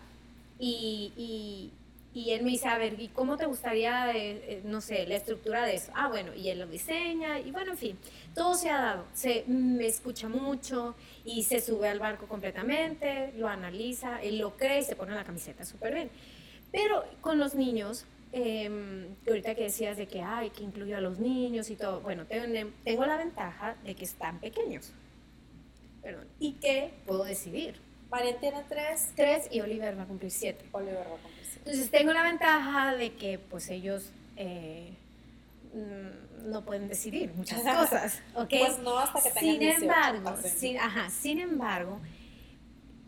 Y, él me dice, a ver, ¿y cómo te gustaría, eh, no sé, la estructura de eso? Ah, bueno, y él lo diseña y bueno, en fin, todo se ha dado. Se, me escucha mucho y se sube al barco completamente, lo analiza, él lo cree y se pone la camiseta súper bien. Pero con los niños eh, ahorita que decías de que hay que incluir a los niños y todo, bueno, tengo, la ventaja de que están pequeños, perdón, y que puedo decidir. María tiene tres. Tres y Oliver va a cumplir siete. Oliver va a cumplir siete. Entonces tengo la ventaja de que pues ellos eh, no pueden decidir muchas cosas, ¿ok? Pues no hasta que tengan Sin 18, embargo, sin, ajá, sin embargo,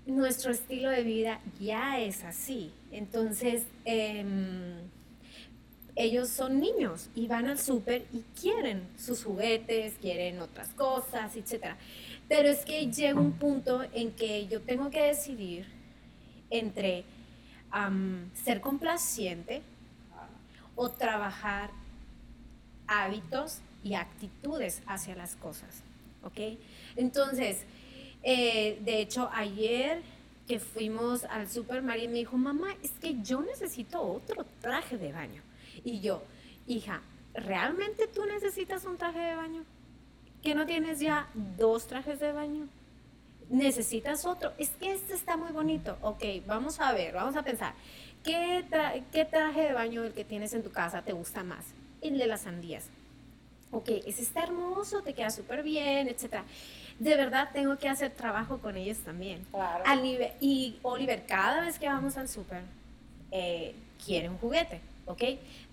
nuestro estilo de vida ya es así. Entonces, em, ellos son niños y van al súper y quieren sus juguetes, quieren otras cosas, etc. Pero es que llega un punto en que yo tengo que decidir entre am, ser complaciente o trabajar hábitos y actitudes hacia las cosas, ¿ok? Entonces, eh, de hecho, ayer que fuimos al super, María me dijo, mamá, es que yo necesito otro traje de baño. Y yo, hija, ¿realmente tú necesitas un traje de baño? ¿Que no tienes ya dos trajes de baño? ¿Necesitas otro? Es que este está muy bonito. Ok, vamos a ver, vamos a pensar. ¿Qué, tra- qué traje de baño el que tienes en tu casa te gusta más? El de las sandías. Ok, ese está hermoso, te queda súper bien, etc. De verdad tengo que hacer trabajo con ellos también. Claro. Al nivel, y Oliver, cada vez que vamos al súper, eh, quiere un juguete, ¿ok?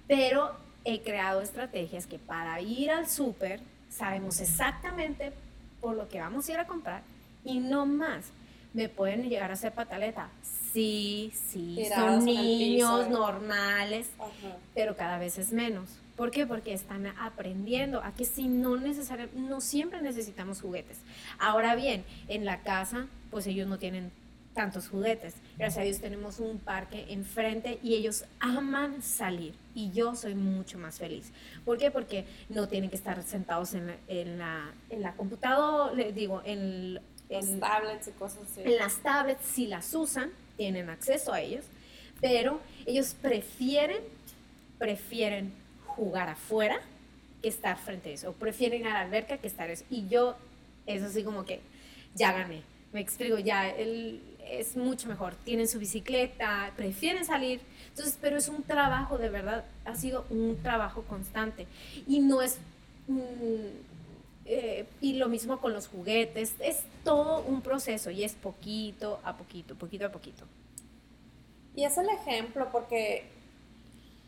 Pero he creado estrategias que para ir al súper sabemos exactamente por lo que vamos a ir a comprar y no más. ¿Me pueden llegar a hacer pataleta? Sí, sí, Tirados son niños piso. normales, Ajá. pero cada vez es menos. ¿Por qué? Porque están aprendiendo a que si no necesariamente, no siempre necesitamos juguetes. Ahora bien, en la casa, pues ellos no tienen tantos juguetes. Gracias a Dios tenemos un parque enfrente y ellos aman salir y yo soy mucho más feliz. ¿Por qué? Porque no tienen que estar sentados en la, en la, en la computadora, le digo, en, en, tablets y cosas así. en las tablets, si las usan, tienen acceso a ellos, pero ellos prefieren, prefieren jugar afuera que estar frente a eso, o prefieren ir a la alberca que estar eso. Y yo, es así como que ya gané, me explico, ya él es mucho mejor, tienen su bicicleta, prefieren salir, entonces, pero es un trabajo, de verdad, ha sido un trabajo constante y no es... mm, eh, y lo mismo con los juguetes, es todo un proceso y es poquito a poquito, poquito a poquito. Y es el ejemplo porque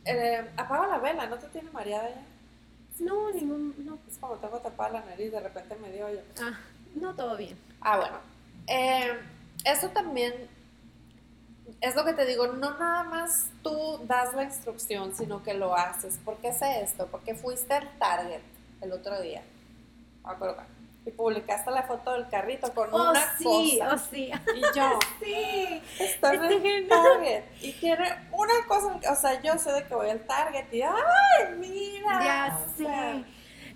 eh, apaga la vela, ¿no te tiene mareada ya? No, ningún, no, Es como tengo tapada la nariz, de repente me dio yo. ah, no todo bien. Ah, bueno. Eh, eso también es lo que te digo, no nada más tú das la instrucción, sino que lo haces. ¿Por qué sé esto? Porque fuiste al Target el otro día. Me acuerdo. Y publicaste la foto del carrito con Oh, una sí, cosa. oh, sí. Y yo, Sí. Está en Está el genial. Target y tiene una cosa, o sea, yo sé de que voy al Target y ¡ay, mira! Ya O sea, sé.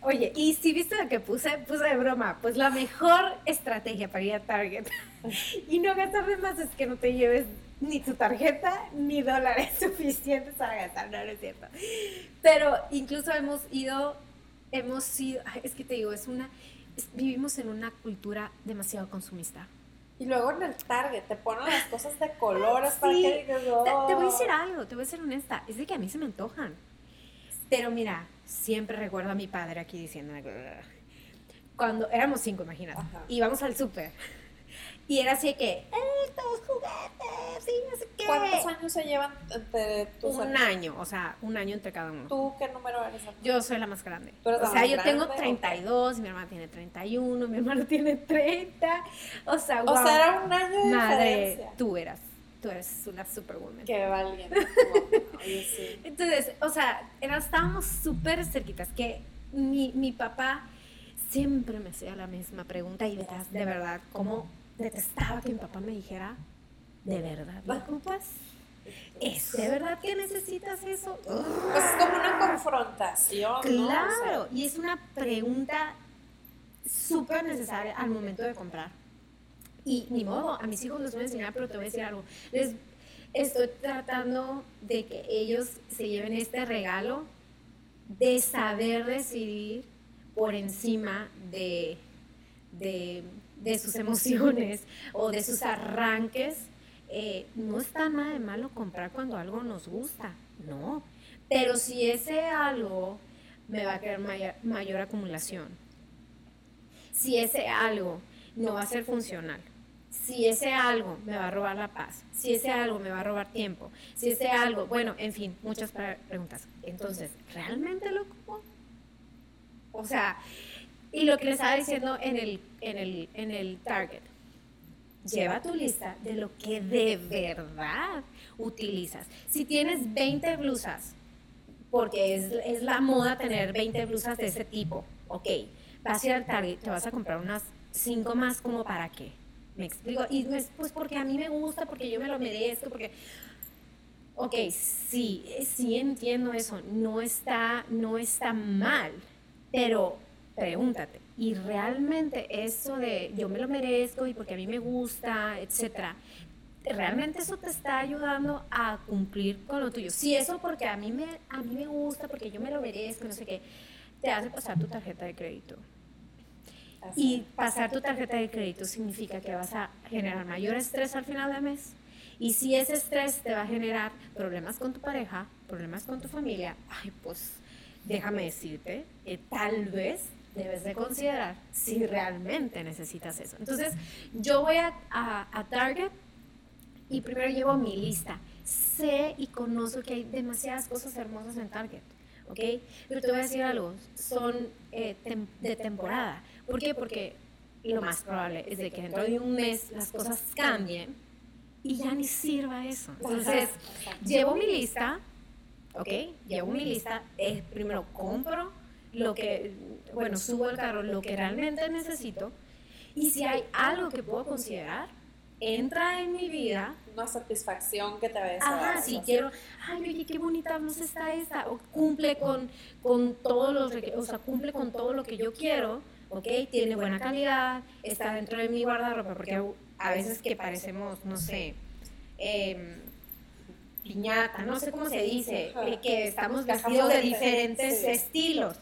Oye, y si viste lo que puse, puse de broma, pues la mejor estrategia para ir a Target y no gastar de más es que no te lleves ni tu tarjeta ni dólares suficientes para gastar, no, no es cierto. Pero incluso hemos ido, hemos sido, es que te digo, es una, es- vivimos en una cultura demasiado consumista. Y luego en el Target te ponen las cosas de colores para Sí. que digas, Te, te voy a decir "Oh". algo, te voy a ser honesta, es de que a mí se me antojan. Pero mira, siempre recuerdo a mi padre aquí diciendo, cuando éramos cinco, imagínate, Ajá. íbamos al súper. Y era así de que, estos juguetes, y no sé qué. ¿Cuántos años se llevan entre tus Un año, o sea, un año entre cada uno. ¿Tú qué número eres? amiga? Yo soy la más grande. ¿Tú eres O sea, más yo tengo grande? 32, mi hermana tiene 31, mi hermano tiene 30. O sea, O guau. sea, era un año de Madre, diferencia. tú eras, tú eres una superwoman. Qué valiente. Oye, sí. Entonces, o sea, era- estábamos súper cerquitas, que mi, mi papá siempre me hacía la misma pregunta y verás, de verdad, cómo detestaba que mi papá me dijera, ¿de verdad lo ocupas? ¿Es de verdad que necesitas eso? Pues es como una confrontación, ¿no? O sea, Claro, y es una pregunta súper necesaria al momento de comprar. Y ni modo, a mis hijos les voy a enseñar, pero te voy a decir algo. Les estoy tratando de que ellos se lleven este regalo de saber decidir por encima de, de, de sus emociones o de sus arranques. Eh, no está nada de malo comprar cuando algo nos gusta, no. Pero si ese algo me va a crear mayor, acumulación, si ese algo no va a ser funcional, si ese algo me va a robar la paz, si ese algo me va a robar tiempo, si ese algo, bueno, en fin, muchas preguntas. Entonces, ¿realmente lo como? O sea, y lo que les estaba diciendo en el, en el, en el target, lleva tu lista de lo que de verdad utilizas. Si tienes 20 blusas, porque es, es la moda tener 20 blusas de ese tipo, ok, vas a ir al Target, te vas a comprar unas 5 más como para qué. Me explico. Y no es pues porque a mí me gusta, porque yo me lo merezco, porque... Ok, sí, sí entiendo eso, no está, no está mal, pero pregúntate, ¿y realmente eso de yo me lo merezco y porque a mí me gusta, etcétera, realmente eso te está ayudando a cumplir con lo tuyo? Si eso porque a mí me, a mí me gusta, porque yo me lo merezco, no sé qué, te hace pasar tu tarjeta de crédito. Y pasar tu tarjeta de crédito significa que vas a generar mayor estrés al final del mes. Y si ese estrés te va a generar problemas con tu pareja, problemas con tu familia, ay, pues déjame decirte que tal vez debes de considerar si realmente necesitas eso. Entonces, yo voy a, a, Target y primero llevo mi lista. Sé y conozco que hay demasiadas cosas hermosas en Target, ¿ok? Pero te voy a decir algo, son eh, de temporada. ¿Por qué? Porque lo más probable es de que dentro de un mes las cosas cambien y ya ni sirva eso. Entonces, llevo mi lista, ¿ok? Llevo mi lista, es, primero compro lo que, bueno, subo al carro lo que realmente necesito y si hay algo que puedo considerar, entra en mi vida. Una satisfacción que te ves. Ajá, si quiero, ay, oye, qué bonita blusa está esta, o cumple con, con todos los, o sea, cumple con todo lo que yo quiero ¿ok? Tiene buena calidad, está dentro de mi guardarropa, porque a veces que parecemos, no sé, em, piñata, no sé cómo se dice, eh, que estamos vestidos de diferentes estilos.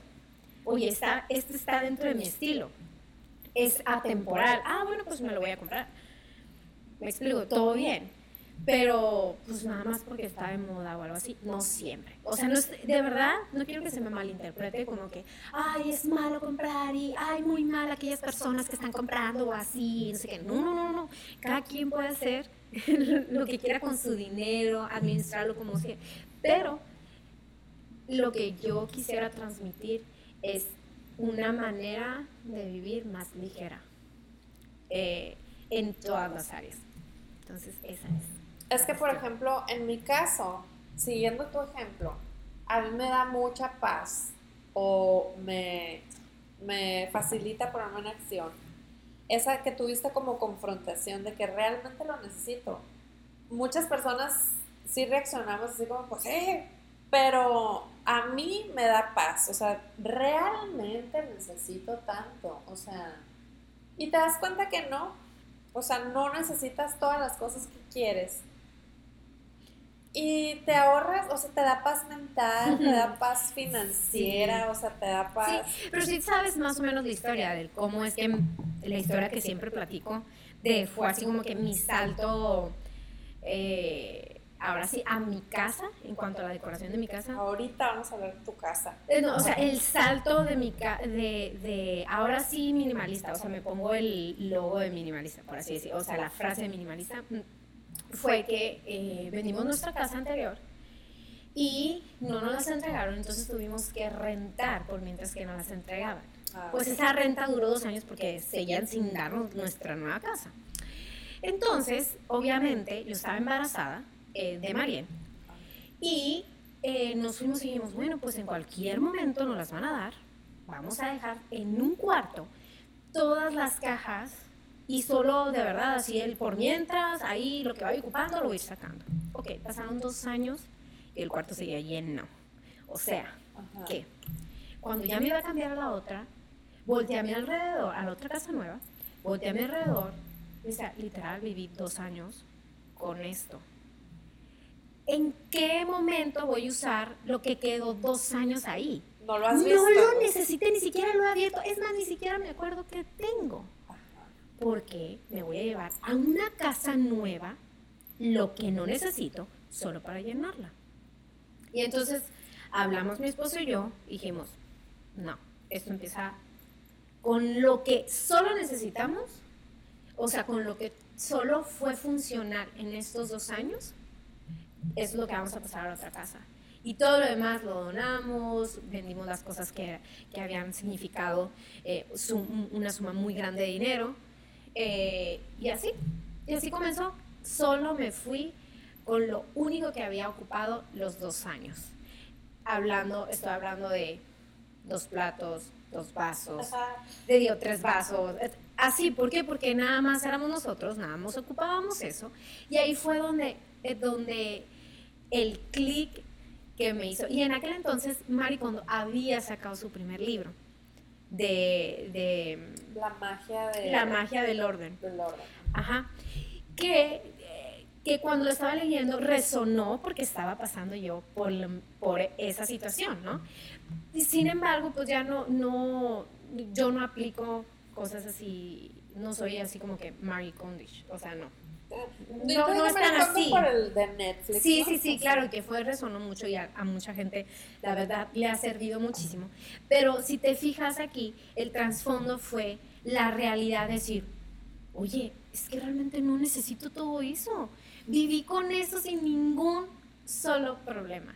Oye, está, este está dentro de mi estilo. Es atemporal. Ah, bueno, pues me lo voy a comprar. Me explico, todo bien pero pues nada más porque está de moda o algo así, no siempre. O sea, no es, de verdad, no quiero que se me malinterprete como que, ay, es malo comprar y, ay, muy mal aquellas personas que están comprando o así, no sé qué. No, no, no, no. Cada quien puede hacer lo que quiera con su dinero, administrarlo como sea. Pero lo que yo quisiera transmitir es una manera de vivir más ligera eh, en todas las áreas. Entonces, esa es. Es que, por ejemplo, en mi caso, siguiendo tu ejemplo, a mí me da mucha paz o me, me facilita ponerme en acción. Esa que tuviste como confrontación de que realmente lo necesito. Muchas personas sí reaccionamos así como, pues, eh, pero a mí me da paz. O sea, realmente necesito tanto. O sea, y te das cuenta que no. O sea, no necesitas todas las cosas que quieres y te ahorras, o sea, te da paz mental, te da paz financiera, o sea, te da paz. Sí, pero si sabes más o menos la historia del cómo es que la historia que siempre platico, de fue así como que mi salto, eh, ahora sí, a mi casa, en cuanto a la decoración de mi casa. Ahorita vamos a ver tu casa. Eh, o sea, el salto de mi de, de ahora sí minimalista, o sea, me pongo el logo de minimalista, por así decirlo, o sea, la frase de minimalista fue que eh, vendimos nuestra casa anterior y no nos las entregaron, entonces tuvimos que rentar por mientras que nos las entregaban. Ah. Pues esa renta duró dos años porque seguían sin darnos nuestra nueva casa. Entonces, obviamente, yo estaba embarazada eh, de Marien y eh, nos fuimos y dijimos, bueno, pues en cualquier momento nos las van a dar, vamos a dejar en un cuarto todas las cajas y solo de verdad, así él por mientras, ahí lo que vaya ocupando lo voy sacando. Ok, pasaron dos años y el cuarto seguía lleno. O sea, que cuando ya me iba a cambiar a la otra, volteé a mi alrededor, a la otra casa nueva, volteé a mi alrededor, o sea, literal viví dos años con esto. ¿En qué momento voy a usar lo que quedó dos años ahí? No lo has visto. No lo necesité, ni siquiera lo he abierto. Es más, ni siquiera me acuerdo que tengo porque me voy a llevar a una casa nueva lo que no necesito solo para llenarla. Y entonces hablamos mi esposo y yo y dijimos, no, esto empieza con lo que solo necesitamos, o sea, con lo que solo fue funcional en estos dos años, es lo que vamos a pasar a la otra casa. Y todo lo demás lo donamos, vendimos las cosas que, que habían significado eh, una suma muy grande de dinero. Eh, y así, y así comenzó. Solo me fui con lo único que había ocupado los dos años. Hablando, estoy hablando de dos platos, dos vasos, de dio tres vasos. Así, ¿por qué? Porque nada más éramos nosotros, nada más ocupábamos eso. Y ahí fue donde, eh, donde el clic que me hizo. Y en aquel entonces, Mari cuando había sacado su primer libro de, de la magia de, la magia del orden. Del orden. Ajá. Que que cuando lo estaba leyendo resonó porque estaba pasando yo por, por esa situación, ¿no? Y sin embargo, pues ya no, no, yo no aplico cosas así, no soy así como que Mary Condish, o sea, no. No, no es tan así. Por el de Netflix, sí, sí, sí, claro, que fue, resonó mucho y a, a, mucha gente, la verdad, le ha servido muchísimo. Pero si te fijas aquí, el trasfondo fue la realidad de decir, oye, es que realmente no necesito todo eso Viví con eso sin ningún solo problema.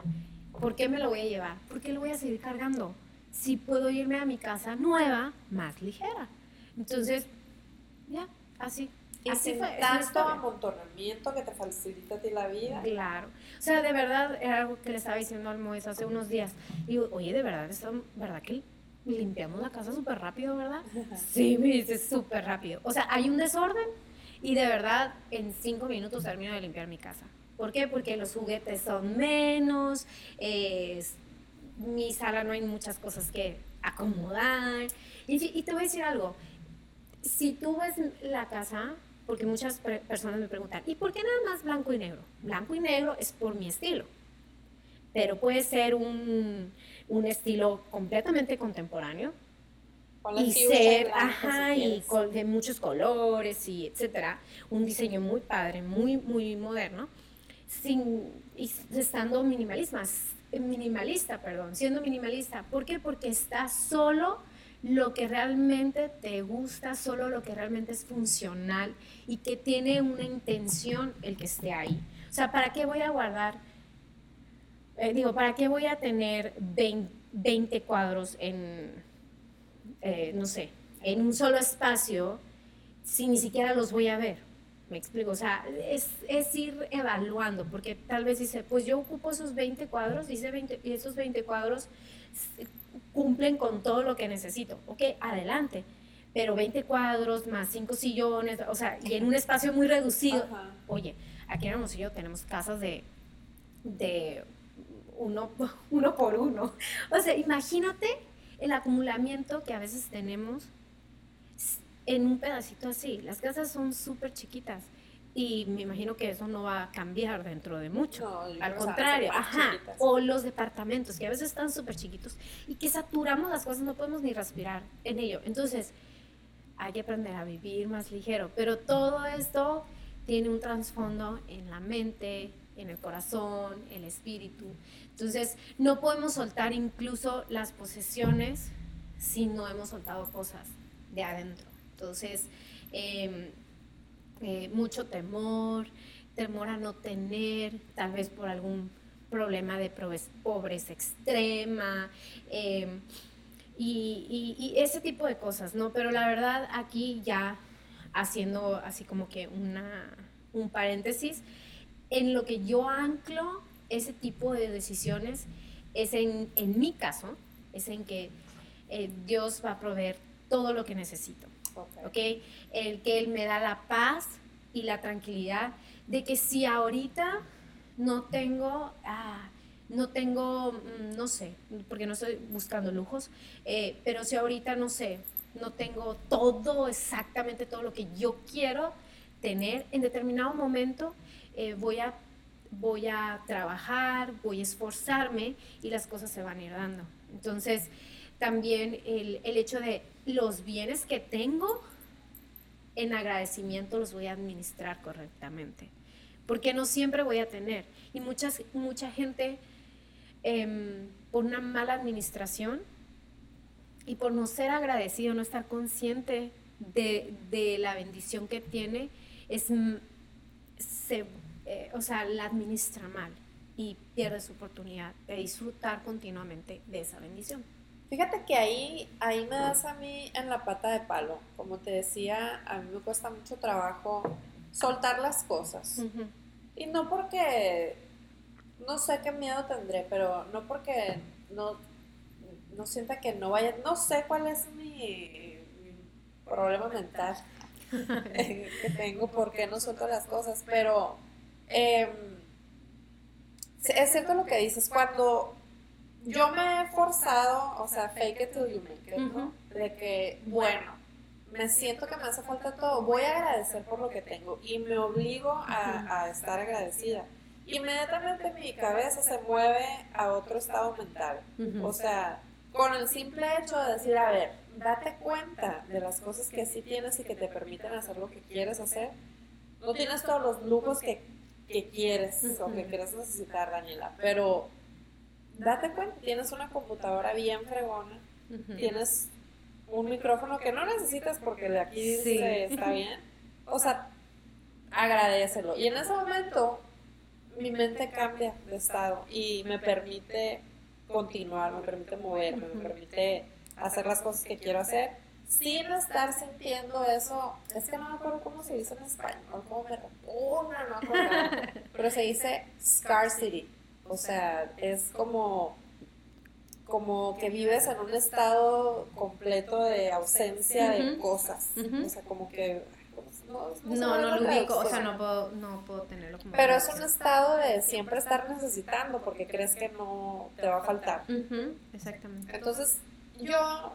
¿Por qué me lo voy a llevar? ¿Por qué lo voy a seguir cargando? Si puedo irme a mi casa nueva, más ligera. Entonces, ya, así. Así fue. Tanto amontonamiento que te facilita a ti la vida. Claro. O sea, de verdad, era algo que le estaba diciendo al Moes hace unos días. Digo, oye, de verdad, esto, ¿verdad que limpiamos la casa súper rápido, verdad? sí, me dice súper rápido. O sea, hay un desorden, y de verdad, en cinco minutos termino de limpiar mi casa. ¿Por qué? Porque los juguetes son menos, mi sala no hay muchas cosas que acomodar. Y, te voy a decir algo, si tú ves la casa, porque muchas personas me preguntan, ¿y por qué nada más blanco y negro? Blanco y negro es por mi estilo, pero puede ser un, un estilo completamente contemporáneo, y ser, ajá, y con, de muchos colores y etcétera, un diseño muy padre, muy, muy moderno, sin, y estando minimalista, minimalista, perdón, siendo minimalista. ¿Por qué? Porque está solo lo que realmente te gusta, solo lo que realmente es funcional y que tiene una intención el que esté ahí. O sea, ¿para qué voy a guardar? Eh, digo, ¿para qué voy a tener 20 cuadros en eh, no sé, en un solo espacio si ni siquiera los voy a ver. Me explico, o sea, es, es, ir evaluando, porque tal vez dice, pues yo ocupo esos 20 cuadros, dice 20, y esos 20 cuadros cumplen con todo lo que necesito. Ok, adelante. Pero 20 cuadros más 5 sillones, o sea, y en un espacio muy reducido. Oye, aquí en Hermosillo tenemos casas de, de uno, uno por uno. O sea, imagínate el acumulamiento que a veces tenemos en un pedacito así. Las casas son súper chiquitas y me imagino que eso no va a cambiar dentro de mucho. Al contrario, ajá. O los departamentos que a veces están súper chiquitos y que saturamos las cosas, no podemos ni respirar en ello. Entonces, hay que aprender a vivir más ligero. Pero todo esto tiene un trasfondo en la mente, en el corazón, el espíritu. Entonces, no podemos soltar incluso las posesiones si no hemos soltado cosas de adentro. Entonces, em, eh, mucho temor, temor a no tener, tal vez por algún problema de pobreza extrema. Em, y, ese tipo de cosas, ¿no? Pero la verdad aquí ya haciendo así como que una, un paréntesis, en lo que yo anclo ese tipo de decisiones es en, en mi caso, es en que eh, Dios va a proveer todo lo que necesito. Okay. El que Él me da la paz y la tranquilidad de que si ahorita no tengo, ah, no tengo, mm, no sé, porque no estoy buscando lujos, eh, pero si ahorita no sé, no tengo todo, exactamente todo lo que yo quiero tener, en determinado momento eh, voy, a, voy a trabajar, voy a esforzarme y las cosas se van a ir dando. Entonces, también el, el hecho de los bienes que tengo, en agradecimiento los voy a administrar correctamente, porque no siempre voy a tener. Y muchas, mucha gente, em, por una mala administración y por no ser agradecido, no estar consciente de, de la bendición que tiene, es, se, eh, o sea, la administra mal y pierde su oportunidad de disfrutar continuamente de esa bendición. Fíjate que ahí, ahí me das a mí en la pata de palo. Como te decía, a mí me cuesta mucho trabajo soltar las cosas. Y no porque, no sé qué miedo tendré, pero no porque no, no sienta que no vaya, no sé cuál es mi, problema mental que tengo, por qué no suelto las cosas, pero em, es cierto lo que dices, cuando yo me he forzado, o sea, fake it till you make it, ¿no? De que, bueno, me siento que me hace falta todo, voy a agradecer por lo que tengo y me obligo a, estar agradecida. Inmediatamente mi cabeza se mueve a otro estado mental. O sea, con el simple hecho de decir, a ver, date cuenta de las cosas que sí tienes y que te permiten hacer lo que quieres hacer. No tienes todos los lujos que, que quieres o que quieres necesitar, Daniela, pero date cuenta, tienes una computadora bien fregona, tienes un micrófono que no necesitas porque de aquí está bien. O sea, agradecelo. Y en ese momento mi mente cambia de estado y me permite continuar, me permite moverme, me permite hacer las cosas que quiero hacer sin estar sintiendo eso. Es que no me acuerdo cómo se dice en español, cómo me oh, no, no pero se dice scarcity. O sea, es como como que vives en un estado completo de ausencia de cosas. O sea, como que... No, no, no, lo ubico, o sea, no puedo, no puedo tenerlo como... Pero es un estado de siempre estar necesitando porque crees que no te va a faltar. Exactamente. Entonces, yo,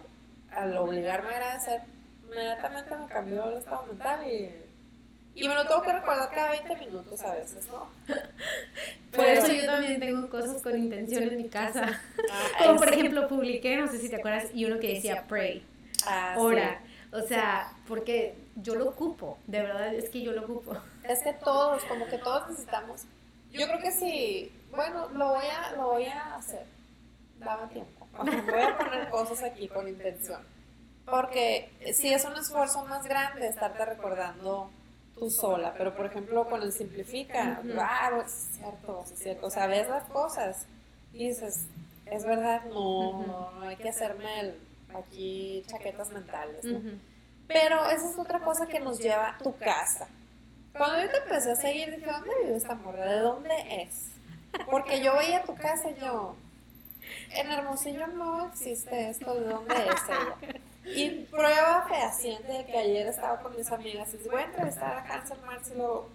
al obligarme a agradecer, inmediatamente me cambió el estado mental y y me lo tengo que recordar cada 20 minutos a veces, ¿no? Por eso yo también tengo cosas con intención en mi casa. Ah, Como por ejemplo publiqué, no sé si te acuerdas, y uno que decía pray, ah, ora. O sea, porque yo lo ocupo, de verdad es que yo lo ocupo. Es que todos, como que todos necesitamos. Yo creo que sí, bueno, lo voy a, lo voy a hacer. Dame tiempo. Voy a poner cosas aquí con intención. Porque sí es un esfuerzo más grande estarte recordando tú sola, pero por ejemplo con el simplifica, wow, es cierto, es cierto, o sea, ves las cosas y dices, es verdad, no, no, hay que hacerme aquí chaquetas mentales, ¿no? Pero esa es otra cosa que nos lleva a tu casa. Cuando yo te empecé a seguir, dije, ¿dónde vive esta morra? ¿De dónde es? Porque yo veía tu casa y yo, en Hermosillo no existe esto, ¿de dónde es ella? Y prueba fehaciente de que ayer estaba con mis amigas y les voy a entrevistar a Hansel Marcelo.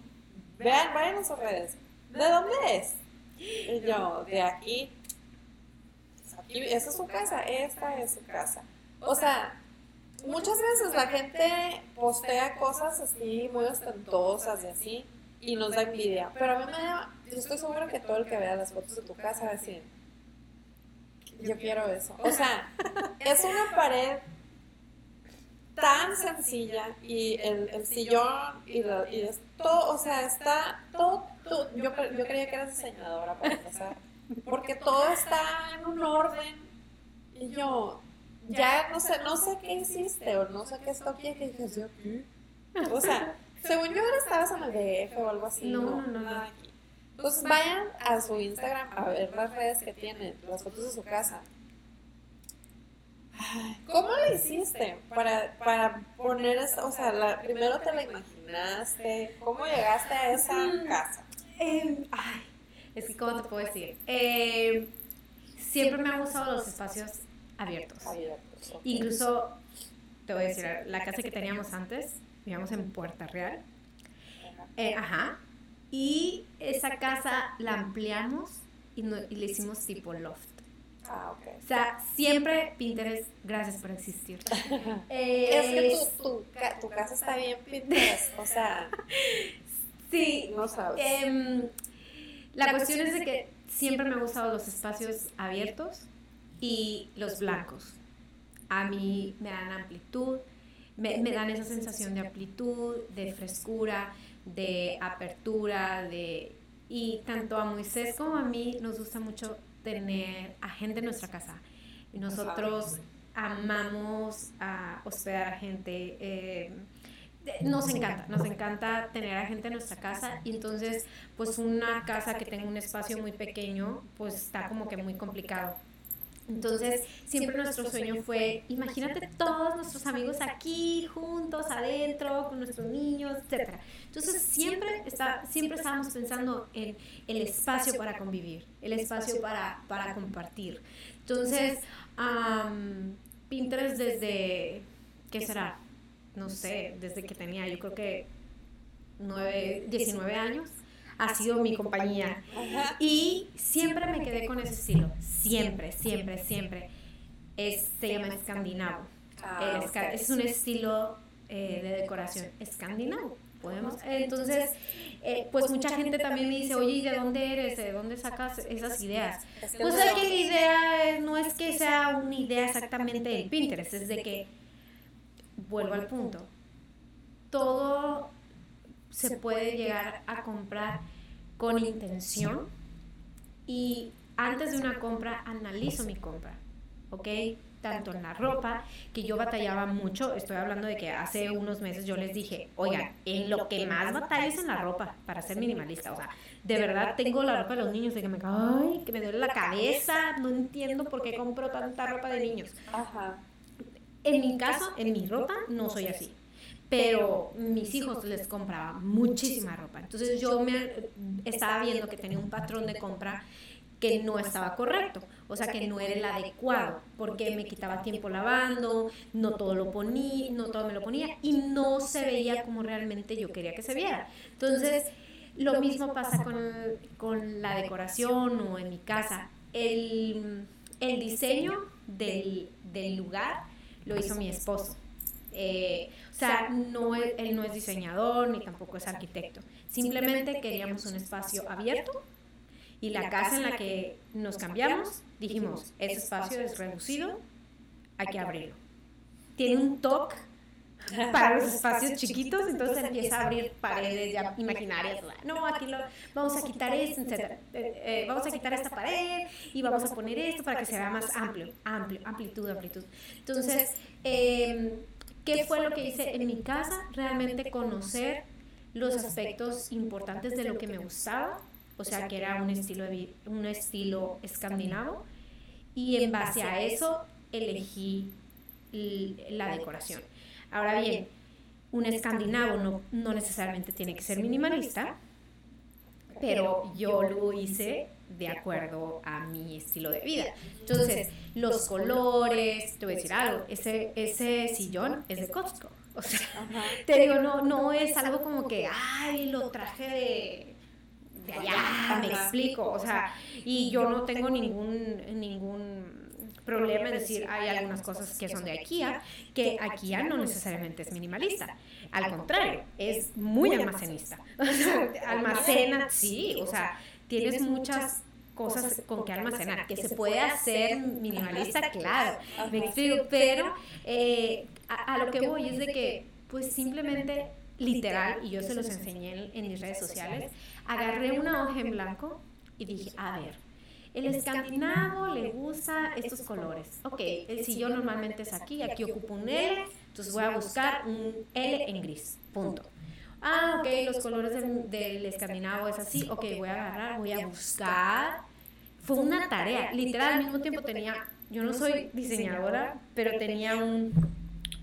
Vean, vayan a sus redes. ¿De dónde es? Y yo, de aquí. aquí. Esa es su casa, esta es su casa. O sea, muchas veces la gente postea cosas así muy ostentosas y así y nos da envidia. Pero a mí me da, yo estoy segura que todo el que vea las fotos de tu casa va a decir, yo quiero eso. O sea, es una pared tan sencilla y el, el sillón y, y todo, o sea, está todo, yo, yo creía que eras diseñadora para empezar, porque todo está en un orden y yo ya no sé, no sé qué hiciste o no sé qué esto aquí, que dije, yo, O sea, según yo ahora estabas en el DF o algo así, no, no, no, nada aquí. Entonces vayan a su Instagram a ver las redes que tienen, las fotos de su casa. ¿Cómo lo hiciste para, para poner esa, o sea, la, primero te la imaginaste, cómo llegaste a esa casa? Em, ay, es que, ¿cómo te puedo decir? Em, siempre me han gustado los espacios abiertos. Incluso, te voy a decir, la casa que teníamos antes, vivíamos en Puerta Real. Eh, ajá. Y esa casa la ampliamos y, y le hicimos tipo loft. Ah. O sea, siempre Pinterest, gracias por existir. es que tu, tu, casa está bien Pinterest, o sea. Sí. No sabes. Em, la, cuestión, es de que siempre me han gustado los espacios abiertos y los blancos. A mí me dan amplitud, me, me dan esa sensación de amplitud, de frescura, de apertura, de... Y tanto a Moisés como a mí nos gusta mucho tener a gente en nuestra casa. Y nosotros amamos a hospedar a gente. Eh, nos encanta, nos encanta tener a gente en nuestra casa y entonces pues una casa que tenga un espacio muy pequeño pues está como que muy complicado. Entonces, siempre nuestro sueño fue, imagínate todos nuestros amigos aquí, juntos, adentro, con nuestros niños, etc. Entonces, siempre, está, siempre estábamos pensando en el espacio para convivir, el espacio para, para compartir. Entonces, Pinterest desde, ¿qué será? No sé, desde que tenía, yo creo que 9, 19 años ha sido mi compañía. Y siempre me quedé con ese estilo, siempre, siempre, siempre. Es, se llama escandinavo. Ah, es un estilo eh, de decoración escandinavo. Podemos, entonces, eh, pues mucha gente también me dice, oye, ¿y de dónde eres? ¿De dónde sacas esas ideas? Pues es que la idea no es que sea una idea exactamente de Pinterest, es de que, vuelvo al punto, todo se puede llegar a comprar con intención. y antes de una compra analizo mi compra, ¿ok? Tanto en la ropa, que yo batallaba mucho, estoy hablando de que hace unos meses yo les dije, oigan, en lo que más batallo es en la ropa, para ser minimalista, o sea, de verdad tengo la ropa de los niños de que me, ay, que me duele la cabeza, no entiendo por qué compro tanta ropa de niños. En mi caso, en mi ropa, no soy así pero mis hijos les compraba muchísima ropa. Entonces yo me estaba viendo que tenía un patrón de compra que no estaba correcto, o sea que no era el adecuado, porque me quitaba tiempo lavando, no todo lo ponía, no todo me lo ponía y no se veía como realmente yo quería que se viera. Entonces, lo mismo pasa con, con la decoración o en mi casa. El, el diseño del, del lugar lo hizo mi esposo. Eh, o sea, no él no es diseñador ni tampoco es arquitecto. Simplemente queríamos un espacio abierto y la casa en la que nos cambiamos, dijimos, ese espacio es reducido, hay que abrirlo. Tiene un toque para los espacios chiquitos, entonces empieza a abrir paredes ya imaginarias. No, aquí lo, vamos a quitar esto, etc. Eh, eh, vamos a quitar esta pared y vamos a poner esto para que se vea más amplio, amplio, amplitud, amplitud. Entonces, eh, ¿Qué fue lo que hice en mi casa? Realmente conocer los aspectos importantes de lo que me gustaba, o sea, que era un estilo, un estilo escandinavo, y en base a eso elegí la decoración. Ahora bien, un escandinavo no, no necesariamente tiene que ser minimalista, pero yo lo hice de acuerdo a mi estilo de vida. Entonces, los colores, te voy a decir algo, ese, ese sillón es de Costco. O sea, te digo, no, no es algo como que, ay, lo traje de, de allá, me explico. O sea, y yo no tengo ningún, ningún problema en decir, hay algunas cosas que son de IKEA, que IKEA no necesariamente es minimalista. Al contrario, es muy almacenista. O sea, almacena, sí, o sea, tienes muchas cosas con que almacenar, que se puede hacer minimalista, claro, me explico, pero eh, a, lo que voy es de que, pues simplemente, literal, y yo se los enseñé en, mis redes sociales, agarré una hoja en blanco y dije, a ver, el escandinavo le gusta estos colores. Ok, el sillón normalmente es aquí, aquí ocupo un L, entonces voy a buscar un L en gris, punto ah, ok, los colores del, escandinavo es así, ok, voy a agarrar, voy a buscar. Fue una tarea, literal, al mismo tiempo tenía, yo no soy diseñadora, pero tenía un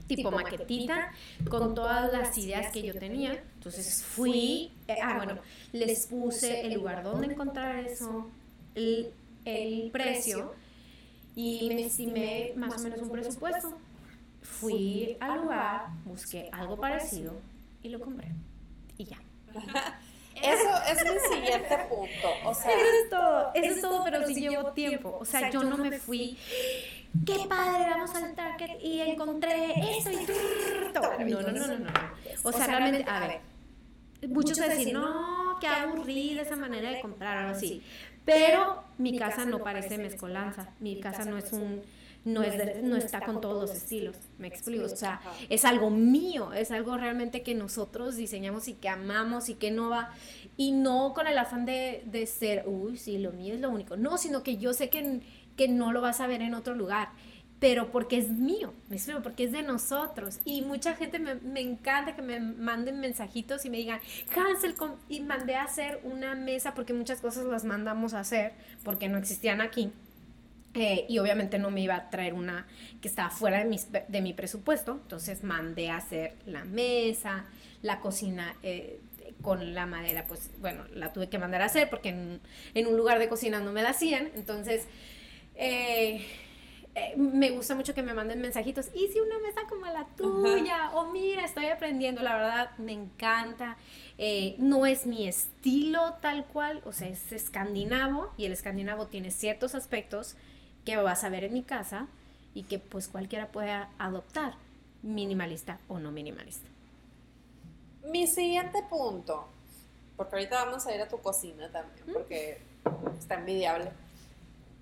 tipo maquetita con todas las ideas que yo tenía. Entonces fui, eh, ah, bueno, les puse el lugar donde encontrar eso, el, el precio y me estimé más o menos un presupuesto. Fui al lugar, busqué algo parecido y lo compré y ya. Eso es mi siguiente punto. O sea, eso es todo, eso es todo, pero sí llevo tiempo. O sea, yo no me fui. Qué padre, vamos al Target y encontré esto y todo. No, no, no, no, no. O sea, realmente, a ver, muchos decir, no, qué aburrida esa manera de comprar, algo así. Pero mi casa no parece mezcolanza. Mi casa no es un no, es no está con todos los estilos, me explico, o sea, es algo mío, es algo realmente que nosotros diseñamos y que amamos y que no va, y no con el afán de, de ser, uy, sí, lo mío es lo único, no, sino que yo sé que, que no lo vas a ver en otro lugar, pero porque es mío, me explico, porque es de nosotros. Y mucha gente me, me encanta que me manden mensajitos y me digan, Hansel, y mandé a hacer una mesa, porque muchas cosas las mandamos a hacer, porque no existían aquí. Eh, y obviamente no me iba a traer una que estaba fuera de, de mi presupuesto, entonces mandé a hacer la mesa, la cocina eh, con la madera, pues bueno, la tuve que mandar a hacer porque en, en un lugar de cocina no me la hacían, entonces eh, me gusta mucho que me manden mensajitos, y si una mesa como la tuya, o mira, estoy aprendiendo, la verdad, me encanta. No es mi estilo tal cual, o sea, es escandinavo, y el escandinavo tiene ciertos aspectos que vas a ver en mi casa y que pues cualquiera puede adoptar, minimalista o no minimalista. Mi siguiente punto, porque ahorita vamos a ir a tu cocina también, porque está envidiable.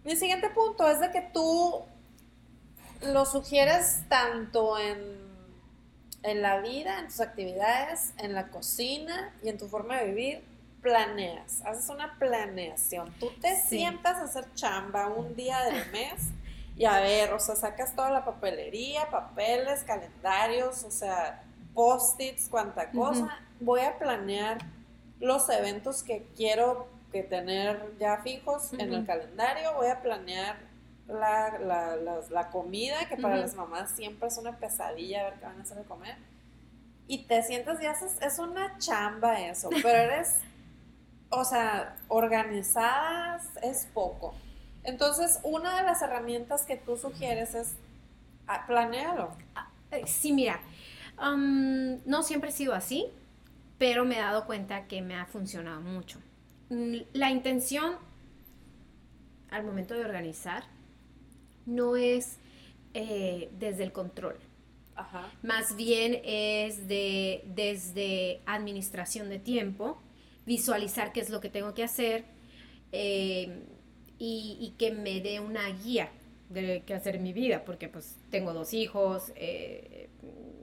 Mi siguiente punto es de que tú lo sugieres tanto en, en la vida, en tus actividades, en la cocina y en tu forma de vivir. Planeas, haces una planeación. Tú te sientas a hacer chamba un día del mes y a ver, o sea, sacas toda la papelería, papeles, calendarios, o sea, post-its, cuánta cosa. Voy a planear los eventos que quiero que tener ya fijos en el calendario. Voy a planear la, la, la, comida, que para las mamás siempre es una pesadilla ver qué van a hacer de comer. Y te sientas y haces, es una chamba eso, pero eres, o sea, organizadas es poco. Entonces, una de las herramientas que tú sugieres es ah, planearlo. Ah, eh, sí, mira, no siempre he sido así, pero me he dado cuenta que me ha funcionado mucho. La intención al momento de organizar no es eh, desde el control. Más bien es de, desde administración de tiempo, visualizar qué es lo que tengo que hacer eh, y, que me dé una guía de qué hacer en mi vida, porque pues tengo dos hijos, eh,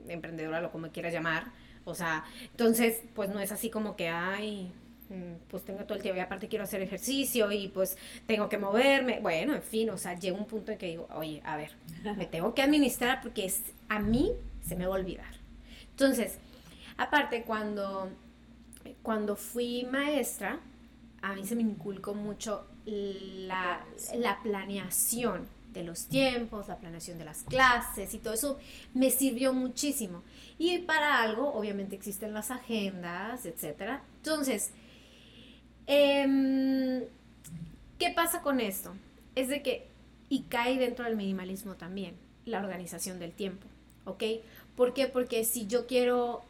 emprendedora, lo como quieras llamar, o sea, entonces pues no es así como que, ay, Mm, pues tengo todo el tiempo y aparte quiero hacer ejercicio y pues tengo que moverme. Bueno, en fin, o sea, llega un punto en que digo, oye, a ver, me tengo que administrar porque es, a mí se me va a olvidar. Entonces, aparte cuando, cuando fui maestra, a mí se me inculcó mucho la, la planeación de los tiempos, la planeación de las clases y todo eso me sirvió muchísimo. Y para algo, obviamente existen las agendas, etcétera. Entonces, Em, ¿Qué pasa con esto? Es de que, y cae dentro del minimalismo también, la organización del tiempo, ¿ok? ¿Por qué? Porque si yo quiero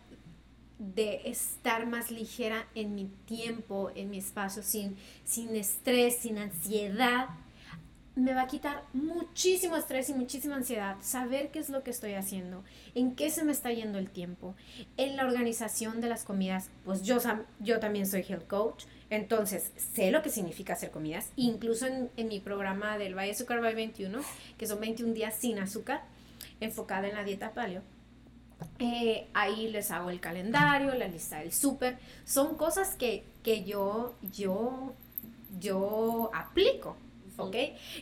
de estar más ligera en mi tiempo, en mi espacio, sin, sin estrés, sin ansiedad, me va a quitar muchísimo estrés y muchísima ansiedad saber qué es lo que estoy haciendo, en qué se me está yendo el tiempo, en la organización de las comidas, pues yo, yo también soy health coach, entonces, sé lo que significa hacer comidas. Incluso en, mi programa del Valle Azúcar by 21, que son 21 días sin azúcar, enfocada en la dieta paleo. Eh, ahí les hago el calendario, la lista del súper. Son cosas que, yo, yo, yo aplico, ¿ok?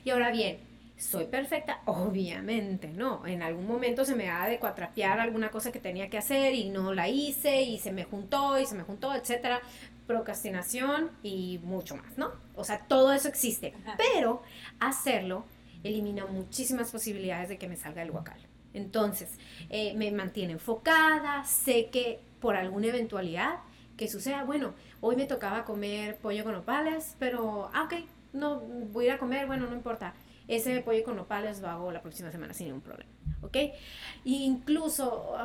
Y ahora bien, ¿soy perfecta? Obviamente no. En algún momento se me ha de cuatrapear alguna cosa que tenía que hacer y no la hice y se me juntó y se me juntó, etcétera procrastinación y mucho más, ¿no? O sea, todo eso existe, pero hacerlo elimina muchísimas posibilidades de que me salga el guacal. Entonces, eh, me mantiene enfocada, sé que por alguna eventualidad que suceda, bueno, hoy me tocaba comer pollo con opales, pero, ah, ok, no, voy a ir a comer, bueno, no importa. Ese pollo con opales lo hago la próxima semana sin ningún problema, ¿ok? incluso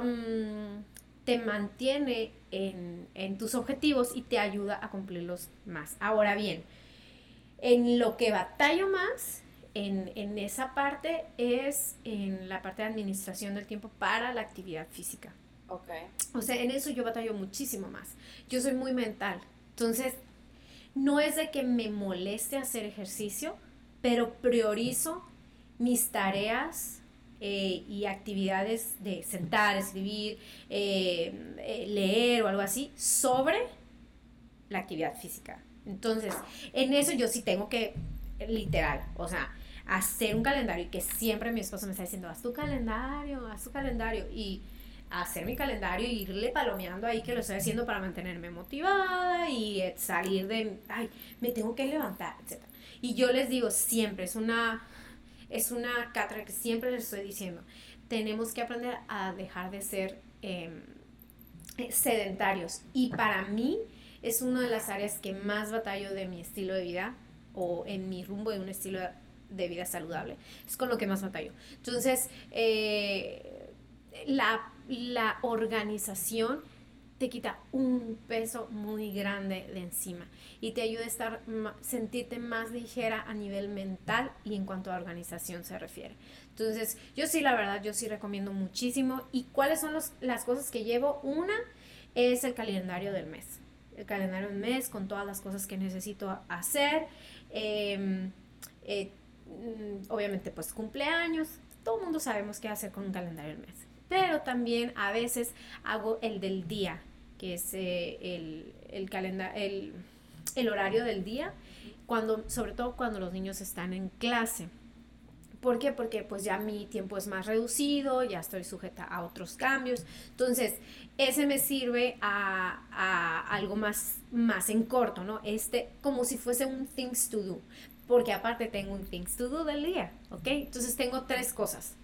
te mantiene en, tus objetivos y te ayuda a cumplirlos más. Ahora bien, en lo que batallo más en, esa parte es en la parte de administración del tiempo para la actividad física. Ok. O sea, en eso yo batallo muchísimo más. Yo soy muy mental. Entonces, no es de que me moleste hacer ejercicio, pero priorizo mis tareas eh, y actividades de sentar, escribir, eh, eh, leer o algo así sobre la actividad física. Entonces, en eso yo sí tengo que, literal, o sea, hacer un calendario y que siempre mi esposo me está diciendo, haz tu calendario, haz tu calendario y hacer mi calendario y irle palomeando ahí que lo estoy haciendo para mantenerme motivada y salir de, ay, me tengo que levantar, etc. Y yo les digo siempre, es una, es una cátedra que siempre les estoy diciendo, tenemos que aprender a dejar de ser em, sedentarios. Y para mí es una de las áreas que más batallo de mi estilo de vida o en mi rumbo de un estilo de vida saludable. Es con lo que más batallo. Entonces, eh, la la organización te quita un peso muy grande de encima y te ayuda a estar sentirte más ligera a nivel mental y en cuanto a organización se refiere. Entonces, yo sí, la verdad, yo sí recomiendo muchísimo. ¿Y cuáles son las cosas que llevo? Una es el calendario del mes. El calendario del mes con todas las cosas que necesito hacer. Em, eh, obviamente, pues cumpleaños. Todo el mundo sabemos qué hacer con un calendario del mes pero también a veces hago el del día, que es eh, el, el, el, el horario del día, cuando, sobre todo cuando los niños están en clase. ¿Por qué? Porque pues ya mi tiempo es más reducido, ya estoy sujeta a otros cambios. Entonces, ese me sirve a, a, algo más, más en corto, ¿no? Este como si fuese un things to do. Porque aparte tengo un things to do del día, ¿ok? Entonces tengo tres cosas.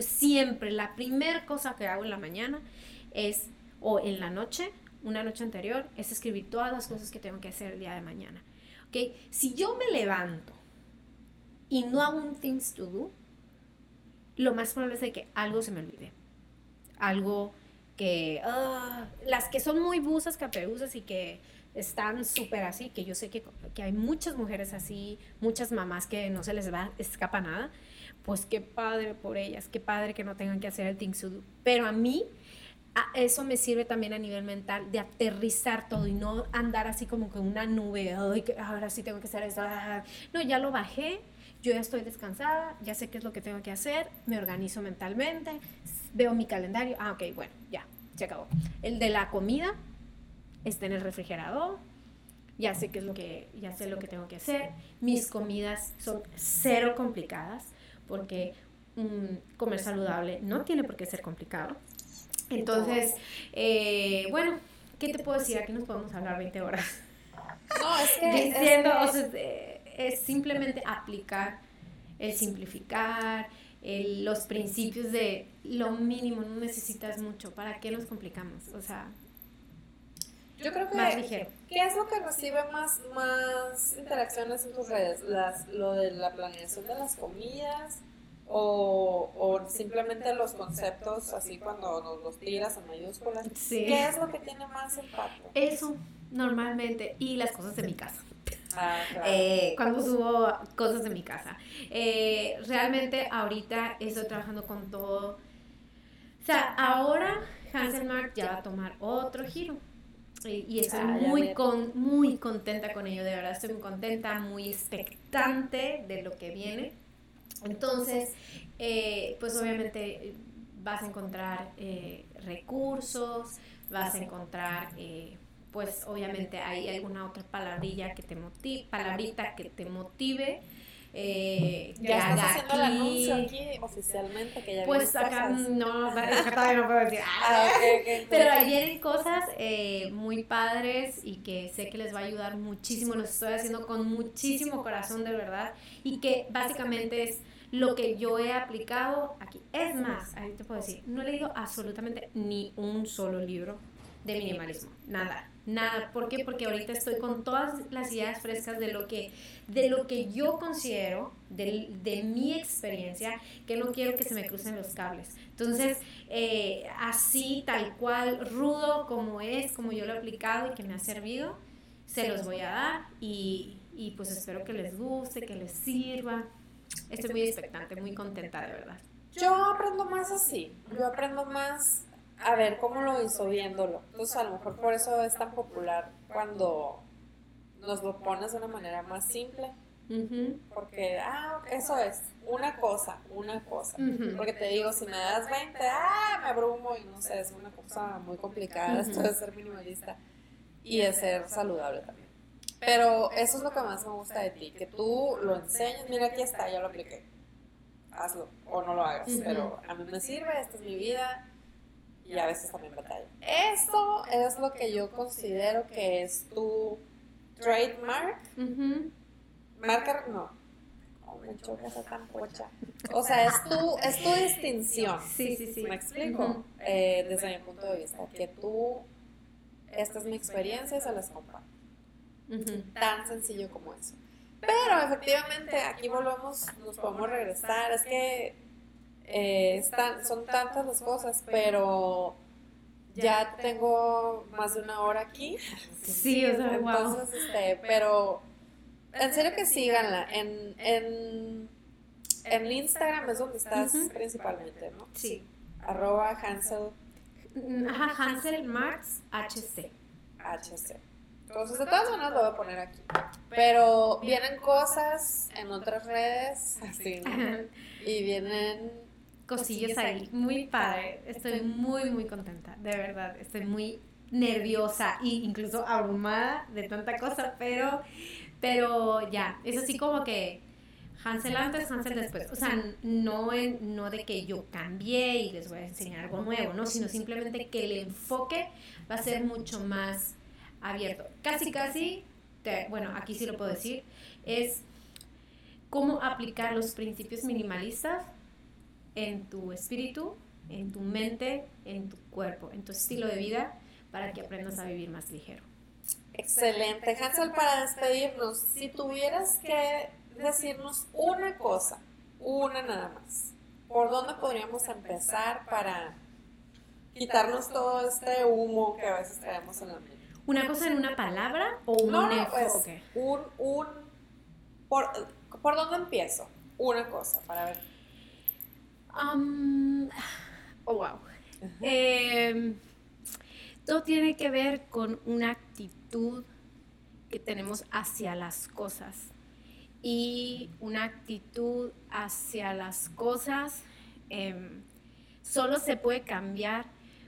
Siempre la primera cosa que hago en la mañana es, o en la noche, una noche anterior, es escribir todas las cosas que tengo que hacer el día de mañana. ¿Ok? Si yo me levanto y no hago un things to do, lo más probable es que algo se me olvide. Algo que, ah, las que son muy busas, caperuzas y que están súper así, que yo sé que, que, hay muchas mujeres así, muchas mamás que no se les va, escapa nada pues qué padre por ellas, qué padre que no tengan que hacer el do. Pero a mí, eso me sirve también a nivel mental de aterrizar todo y no andar así como con una nube, ahora sí tengo que hacer eso. No, ya lo bajé, yo ya estoy descansada, ya sé qué es lo que tengo que hacer, me organizo mentalmente, veo mi calendario, ah, ok, bueno, ya, se acabó. El de la comida está en el refrigerador, ya sé qué es lo que, ya sé lo que tengo que hacer, mis comidas son cero complicadas porque mm, comer saludable no tiene por qué ser complicado. Entonces, eh, bueno, ¿qué te puedo decir? Aquí nos podemos hablar 20 horas. No, es que... Diciendo, es, o sea, es simplemente aplicar, el simplificar, los principios de lo mínimo, no necesitas mucho. ¿Para qué nos complicamos? O sea, yo creo que, más ligero. ¿qué es lo que recibe más, más interacciones en tus redes? Las, ¿Lo de la planeación de las comidas? O, o, simplemente los conceptos así cuando nos los tiras en mayúsculas. Sí. ¿Qué es lo que tiene más impacto? Eso, normalmente. Y las cosas de mi casa. Ah, claro. eh, cuando subo cosas de mi casa. Eh, realmente ahorita estoy trabajando con todo. O sea, ahora Hanselmark ya va a tomar otro giro y, estoy ah, muy, con, muy contenta con ello, de verdad estoy muy contenta, muy expectante de lo que viene. Entonces, eh, pues obviamente vas a encontrar eh, recursos, vas a encontrar, eh, pues obviamente hay alguna otra palabrilla que te motive, palabrita que te motive eh, ya estás haciendo el anuncio aquí oficialmente que ya pues acá no todavía no puedo decir ah, pero ahí vienen cosas eh, muy padres y que sé que les va a ayudar muchísimo los estoy haciendo con muchísimo corazón de verdad y que básicamente es lo que yo he aplicado aquí. Es más ahí te puedo decir no he leído absolutamente ni un solo libro de minimalismo nada Nada, ¿por qué? Porque ahorita estoy con todas las ideas frescas de lo que, de lo que yo considero, de, de mi experiencia, que no quiero que se me crucen los cables. Entonces, eh, así, tal cual, rudo como es, como yo lo he aplicado y que me ha servido, se los voy a dar y, y pues espero que les guste, que les sirva. Estoy muy expectante, muy contenta de verdad. Yo aprendo más así, yo aprendo más a ver cómo lo hizo viéndolo. Entonces, a lo mejor por eso es tan popular cuando nos lo pones de una manera más simple. Porque, ah, eso es, una cosa, una cosa. Porque te digo, si me das 20, ah, me abrumo y no sé, es una cosa muy complicada esto de ser minimalista y de ser saludable también. Pero eso es lo que más me gusta de ti, que tú lo enseñes, mira aquí está, ya lo apliqué. Hazlo o no lo hagas, pero a mí me sirve, esta es mi vida y a veces también batalla. Eso es lo que yo considero que es tu trademark. Marca, no. Oh, me choca esa tan pocha. O sea, es tu, es tu distinción. Sí, sí, sí. ¿Me explico? Eh, desde mi punto de vista, que tú, esta es mi experiencia y se las comparto. Tan sencillo como eso. Pero efectivamente aquí volvemos, nos podemos regresar. Es que eh, están, son tantas las cosas, pero ya tengo más de una hora aquí. Sí, o sea, Entonces, este, pero en serio que síganla. En, en, en Instagram es donde estás principalmente, ¿no? Sí. Arroba Hansel. Ajá, Hansel Marx HC. HC. Entonces, de todas maneras lo voy a poner aquí. Pero vienen cosas en otras redes, así, Y vienen cosillas ahí. Muy padre. Estoy muy, muy contenta. De verdad. Estoy muy nerviosa e incluso abrumada de tanta cosa, pero, pero ya. Es así como que Hansel antes, Hansel después. O sea, no, no de que yo cambié y les voy a enseñar algo nuevo, ¿no? Sino simplemente que el enfoque va a ser mucho más abierto. Casi, casi, bueno, aquí sí lo puedo decir, es cómo aplicar los principios minimalistas en tu espíritu, en tu mente, en tu cuerpo, en tu estilo de vida, para que aprendas a vivir más ligero. Excelente. Hansel, para despedirnos, si tuvieras que decirnos una cosa, una nada más, ¿por dónde podríamos empezar para quitarnos todo este humo que a veces traemos en la mente? ¿Una cosa en una palabra o un no, pues, un, un por, ¿Por dónde empiezo? Una cosa, para ver. Um, oh, wow. Em, todo tiene que ver con una actitud que tenemos hacia las cosas. Y una actitud hacia las cosas em, solo se puede cambiar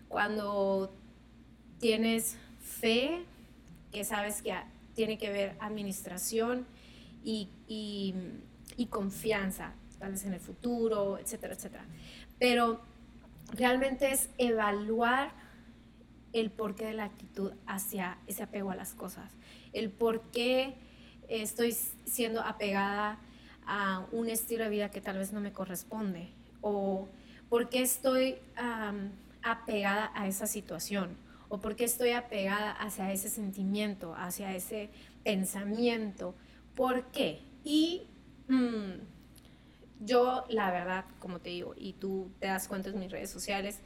cuando tienes fe, que sabes que tiene que ver administración y, y, confianza, tal vez en el futuro, etcétera, etcétera. Pero realmente es evaluar el porqué de la actitud hacia ese apego a las cosas, el por qué estoy siendo apegada a un estilo de vida que tal vez no me corresponde o por qué estoy apegada a esa situación o por qué estoy apegada hacia ese sentimiento, hacia ese pensamiento. ¿Por qué? Y mm, yo, la verdad, como te digo, y tú te das cuenta en mis redes sociales,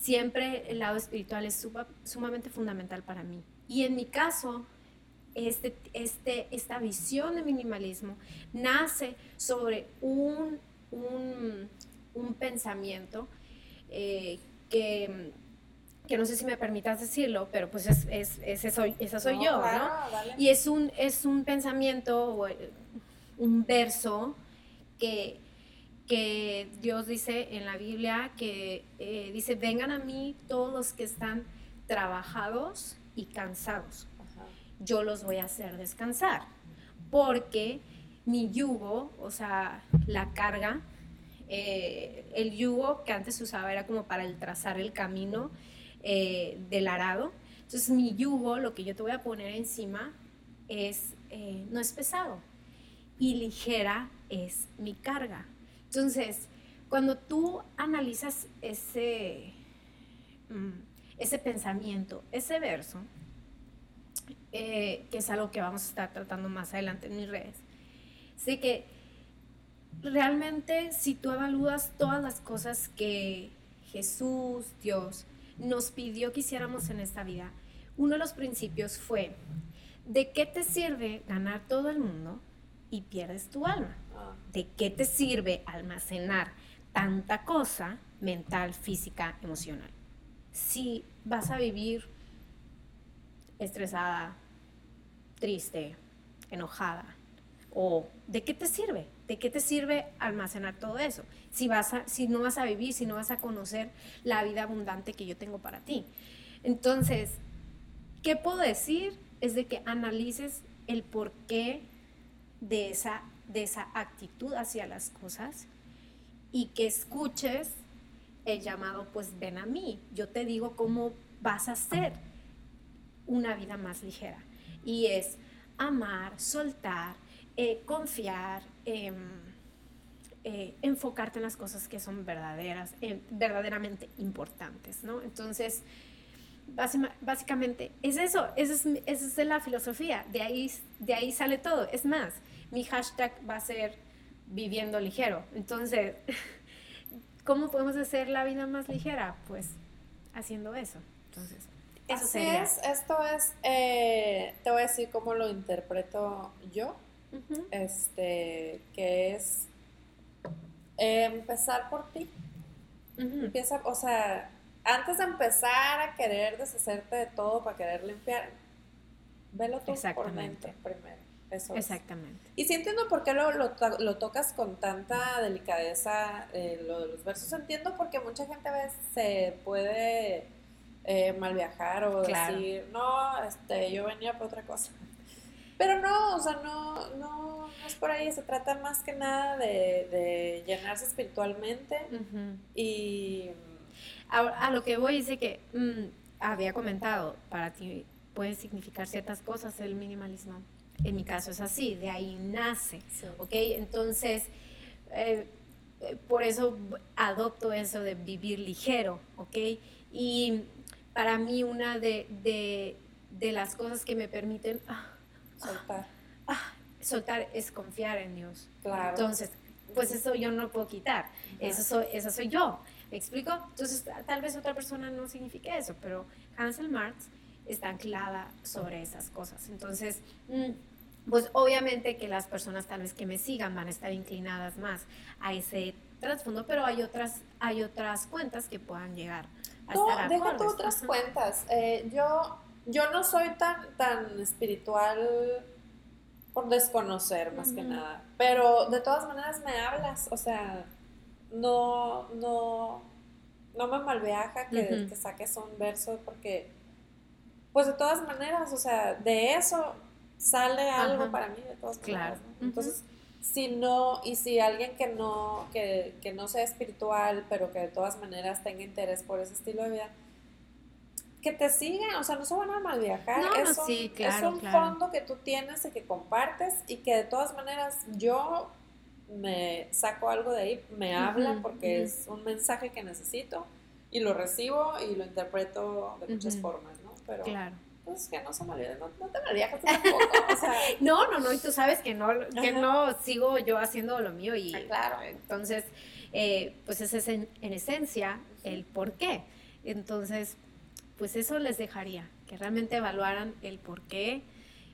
siempre el lado espiritual es sumamente fundamental para mí. Y en mi caso, este, este, esta visión de minimalismo nace sobre un, un, pensamiento eh, que que no sé si me permitas decirlo, pero pues es, es, ese soy, esa soy yo, ¿no? Y es un, es un pensamiento, un verso que, que Dios dice en la Biblia, que eh, dice, vengan a mí todos los que están trabajados y cansados. Yo los voy a hacer descansar, porque mi yugo, o sea, la carga, eh, el yugo que antes se usaba era como para el trazar el camino, eh, del arado. Entonces mi yugo, lo que yo te voy a poner encima, es, eh, no es pesado y ligera es mi carga. Entonces, cuando tú analizas ese, mm, ese pensamiento, ese verso, eh, que es algo que vamos a estar tratando más adelante en mis redes, sé que realmente si tú evalúas todas las cosas que Jesús, Dios, nos pidió que hiciéramos en esta vida, uno de los principios fue, ¿de qué te sirve ganar todo el mundo y pierdes tu alma? ¿De qué te sirve almacenar tanta cosa mental, física, emocional? Si vas a vivir estresada, triste, enojada, o ¿de qué te sirve? ¿De qué te sirve almacenar todo eso? Si, vas a, si no vas a vivir, si no vas a conocer la vida abundante que yo tengo para ti. Entonces, ¿qué puedo decir? Es de que analices el porqué de esa, de esa actitud hacia las cosas y que escuches el llamado, pues ven a mí, yo te digo cómo vas a hacer una vida más ligera. Y es amar, soltar, eh, confiar, em, eh, enfocarte en las cosas que son verdaderas, verdaderamente importantes, ¿no? Entonces, básicamente es eso, esa es, esa es la filosofía, de ahí, de ahí sale todo. Es más, mi hashtag va a ser viviendo ligero. Entonces, ¿cómo podemos hacer la vida más ligera? Pues haciendo eso. Entonces, eso Así es, esto es, eh, te voy a decir cómo lo interpreto yo, este, que es empezar por ti. Empieza, o sea, antes de empezar a querer deshacerte de todo para querer limpiar, velo tú por dentro primero. Eso Exactamente. Y sí entiendo por qué lo, lo, tocas con tanta delicadeza, eh, lo de los versos. Entiendo porque mucha gente a veces se puede eh, mal viajar o decir, no, este, yo venía por otra cosa. Pero no, o sea, no, no, es por ahí, se trata más que nada de, llenarse espiritualmente y... A, lo que voy es que mm, había comentado, para ti puede significar ciertas cosas el minimalismo. En mi caso es así, de ahí nace, ¿ok? Entonces, eh, eh, por eso adopto eso de vivir ligero, ¿ok? Y para mí una de, de, las cosas que me permiten... Ah, soltar. Ah, soltar es confiar en Dios. Claro. Entonces, pues eso yo no puedo quitar. Eso soy, eso soy yo. ¿Me explico? Entonces, tal vez otra persona no signifique eso, pero Hansel Marx está anclada sobre esas cosas. Entonces, mm, pues obviamente que las personas tal vez que me sigan van a estar inclinadas más a ese trasfondo, pero hay otras, hay otras cuentas que puedan llegar a no, deja tú otras cuentas. Eh, yo yo no soy tan, tan espiritual por desconocer más que nada, pero de todas maneras me hablas, o sea, no, no, no me malviaja que, que saques un verso porque, pues de todas maneras, o sea, de eso sale algo para mí, de todas maneras. Entonces, si no, y si alguien que no, que, que no sea espiritual, pero que de todas maneras tenga interés por ese estilo de vida, que te sigan, o sea, no se van a mal viajar. es, un, es un fondo que tú tienes y que compartes y que de todas maneras yo me saco algo de ahí, me habla porque es un mensaje que necesito y lo recibo y lo interpreto de muchas formas, ¿no? Pero claro. pues que no se me olvide, no, te mal viajes tampoco, o sea, no, no, no, y tú sabes que no, que no sigo yo haciendo lo mío y ah, claro. entonces, eh, pues ese es en, en esencia el por qué. Entonces, pues eso les dejaría, que realmente evaluaran el por qué,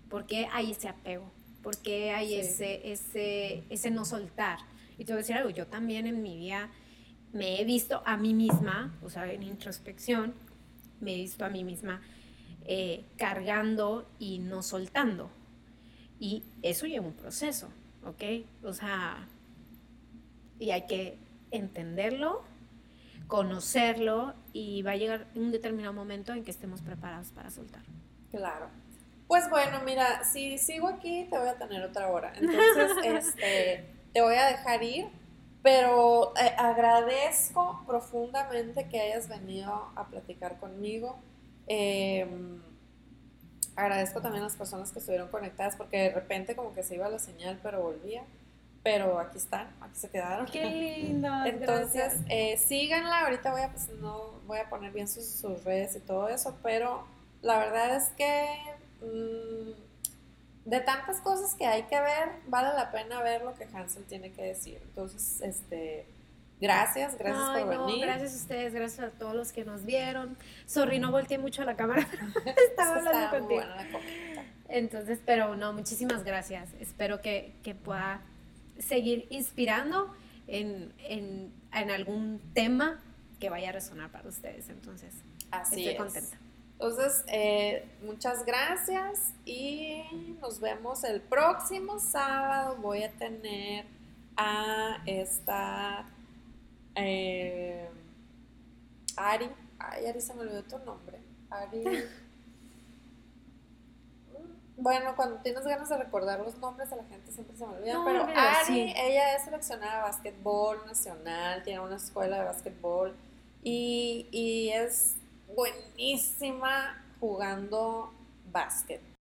por qué hay ese apego, por qué hay ese, ese, ese no soltar. Y te voy a decir algo, yo también en mi vida me he visto a mí misma, o sea, en introspección, me he visto a mí misma eh, cargando y no soltando. Y eso lleva un proceso, ¿ok? O sea, y hay que entenderlo, conocerlo y va a llegar un determinado momento en que estemos preparados para soltar. Claro. Pues bueno, mira, si sigo aquí te voy a tener otra hora. Entonces, este, te voy a dejar ir, pero eh, agradezco profundamente que hayas venido a platicar conmigo. Em, agradezco también a las personas que estuvieron conectadas porque de repente como que se iba la señal, pero volvía pero aquí están, aquí se quedaron. Qué lindo. Entonces, eh, síganla, ahorita voy a, pues, no voy a poner bien sus, sus, redes y todo eso, pero la verdad es que mm, de tantas cosas que hay que ver, vale la pena ver lo que Hansel tiene que decir. Entonces, este... Gracias, gracias por venir. Gracias a ustedes, gracias a todos los que nos vieron. Sorry, no volteé mucho a la cámara, estaba hablando contigo. Entonces, pero no, muchísimas gracias. Espero que, que pueda seguir inspirando en, en, en, algún tema que vaya a resonar para ustedes. Entonces, Así estoy contenta. Entonces, eh, muchas gracias y nos vemos el próximo sábado. Voy a tener a esta eh, Ari. Ay, Ari se me olvidó tu nombre. Ari. bueno, cuando tienes ganas de recordar los nombres de la gente siempre se me olvidan, pero Ari, ella es seleccionada de básquetbol nacional, tiene una escuela de básquetbol y, y es buenísima jugando básquet.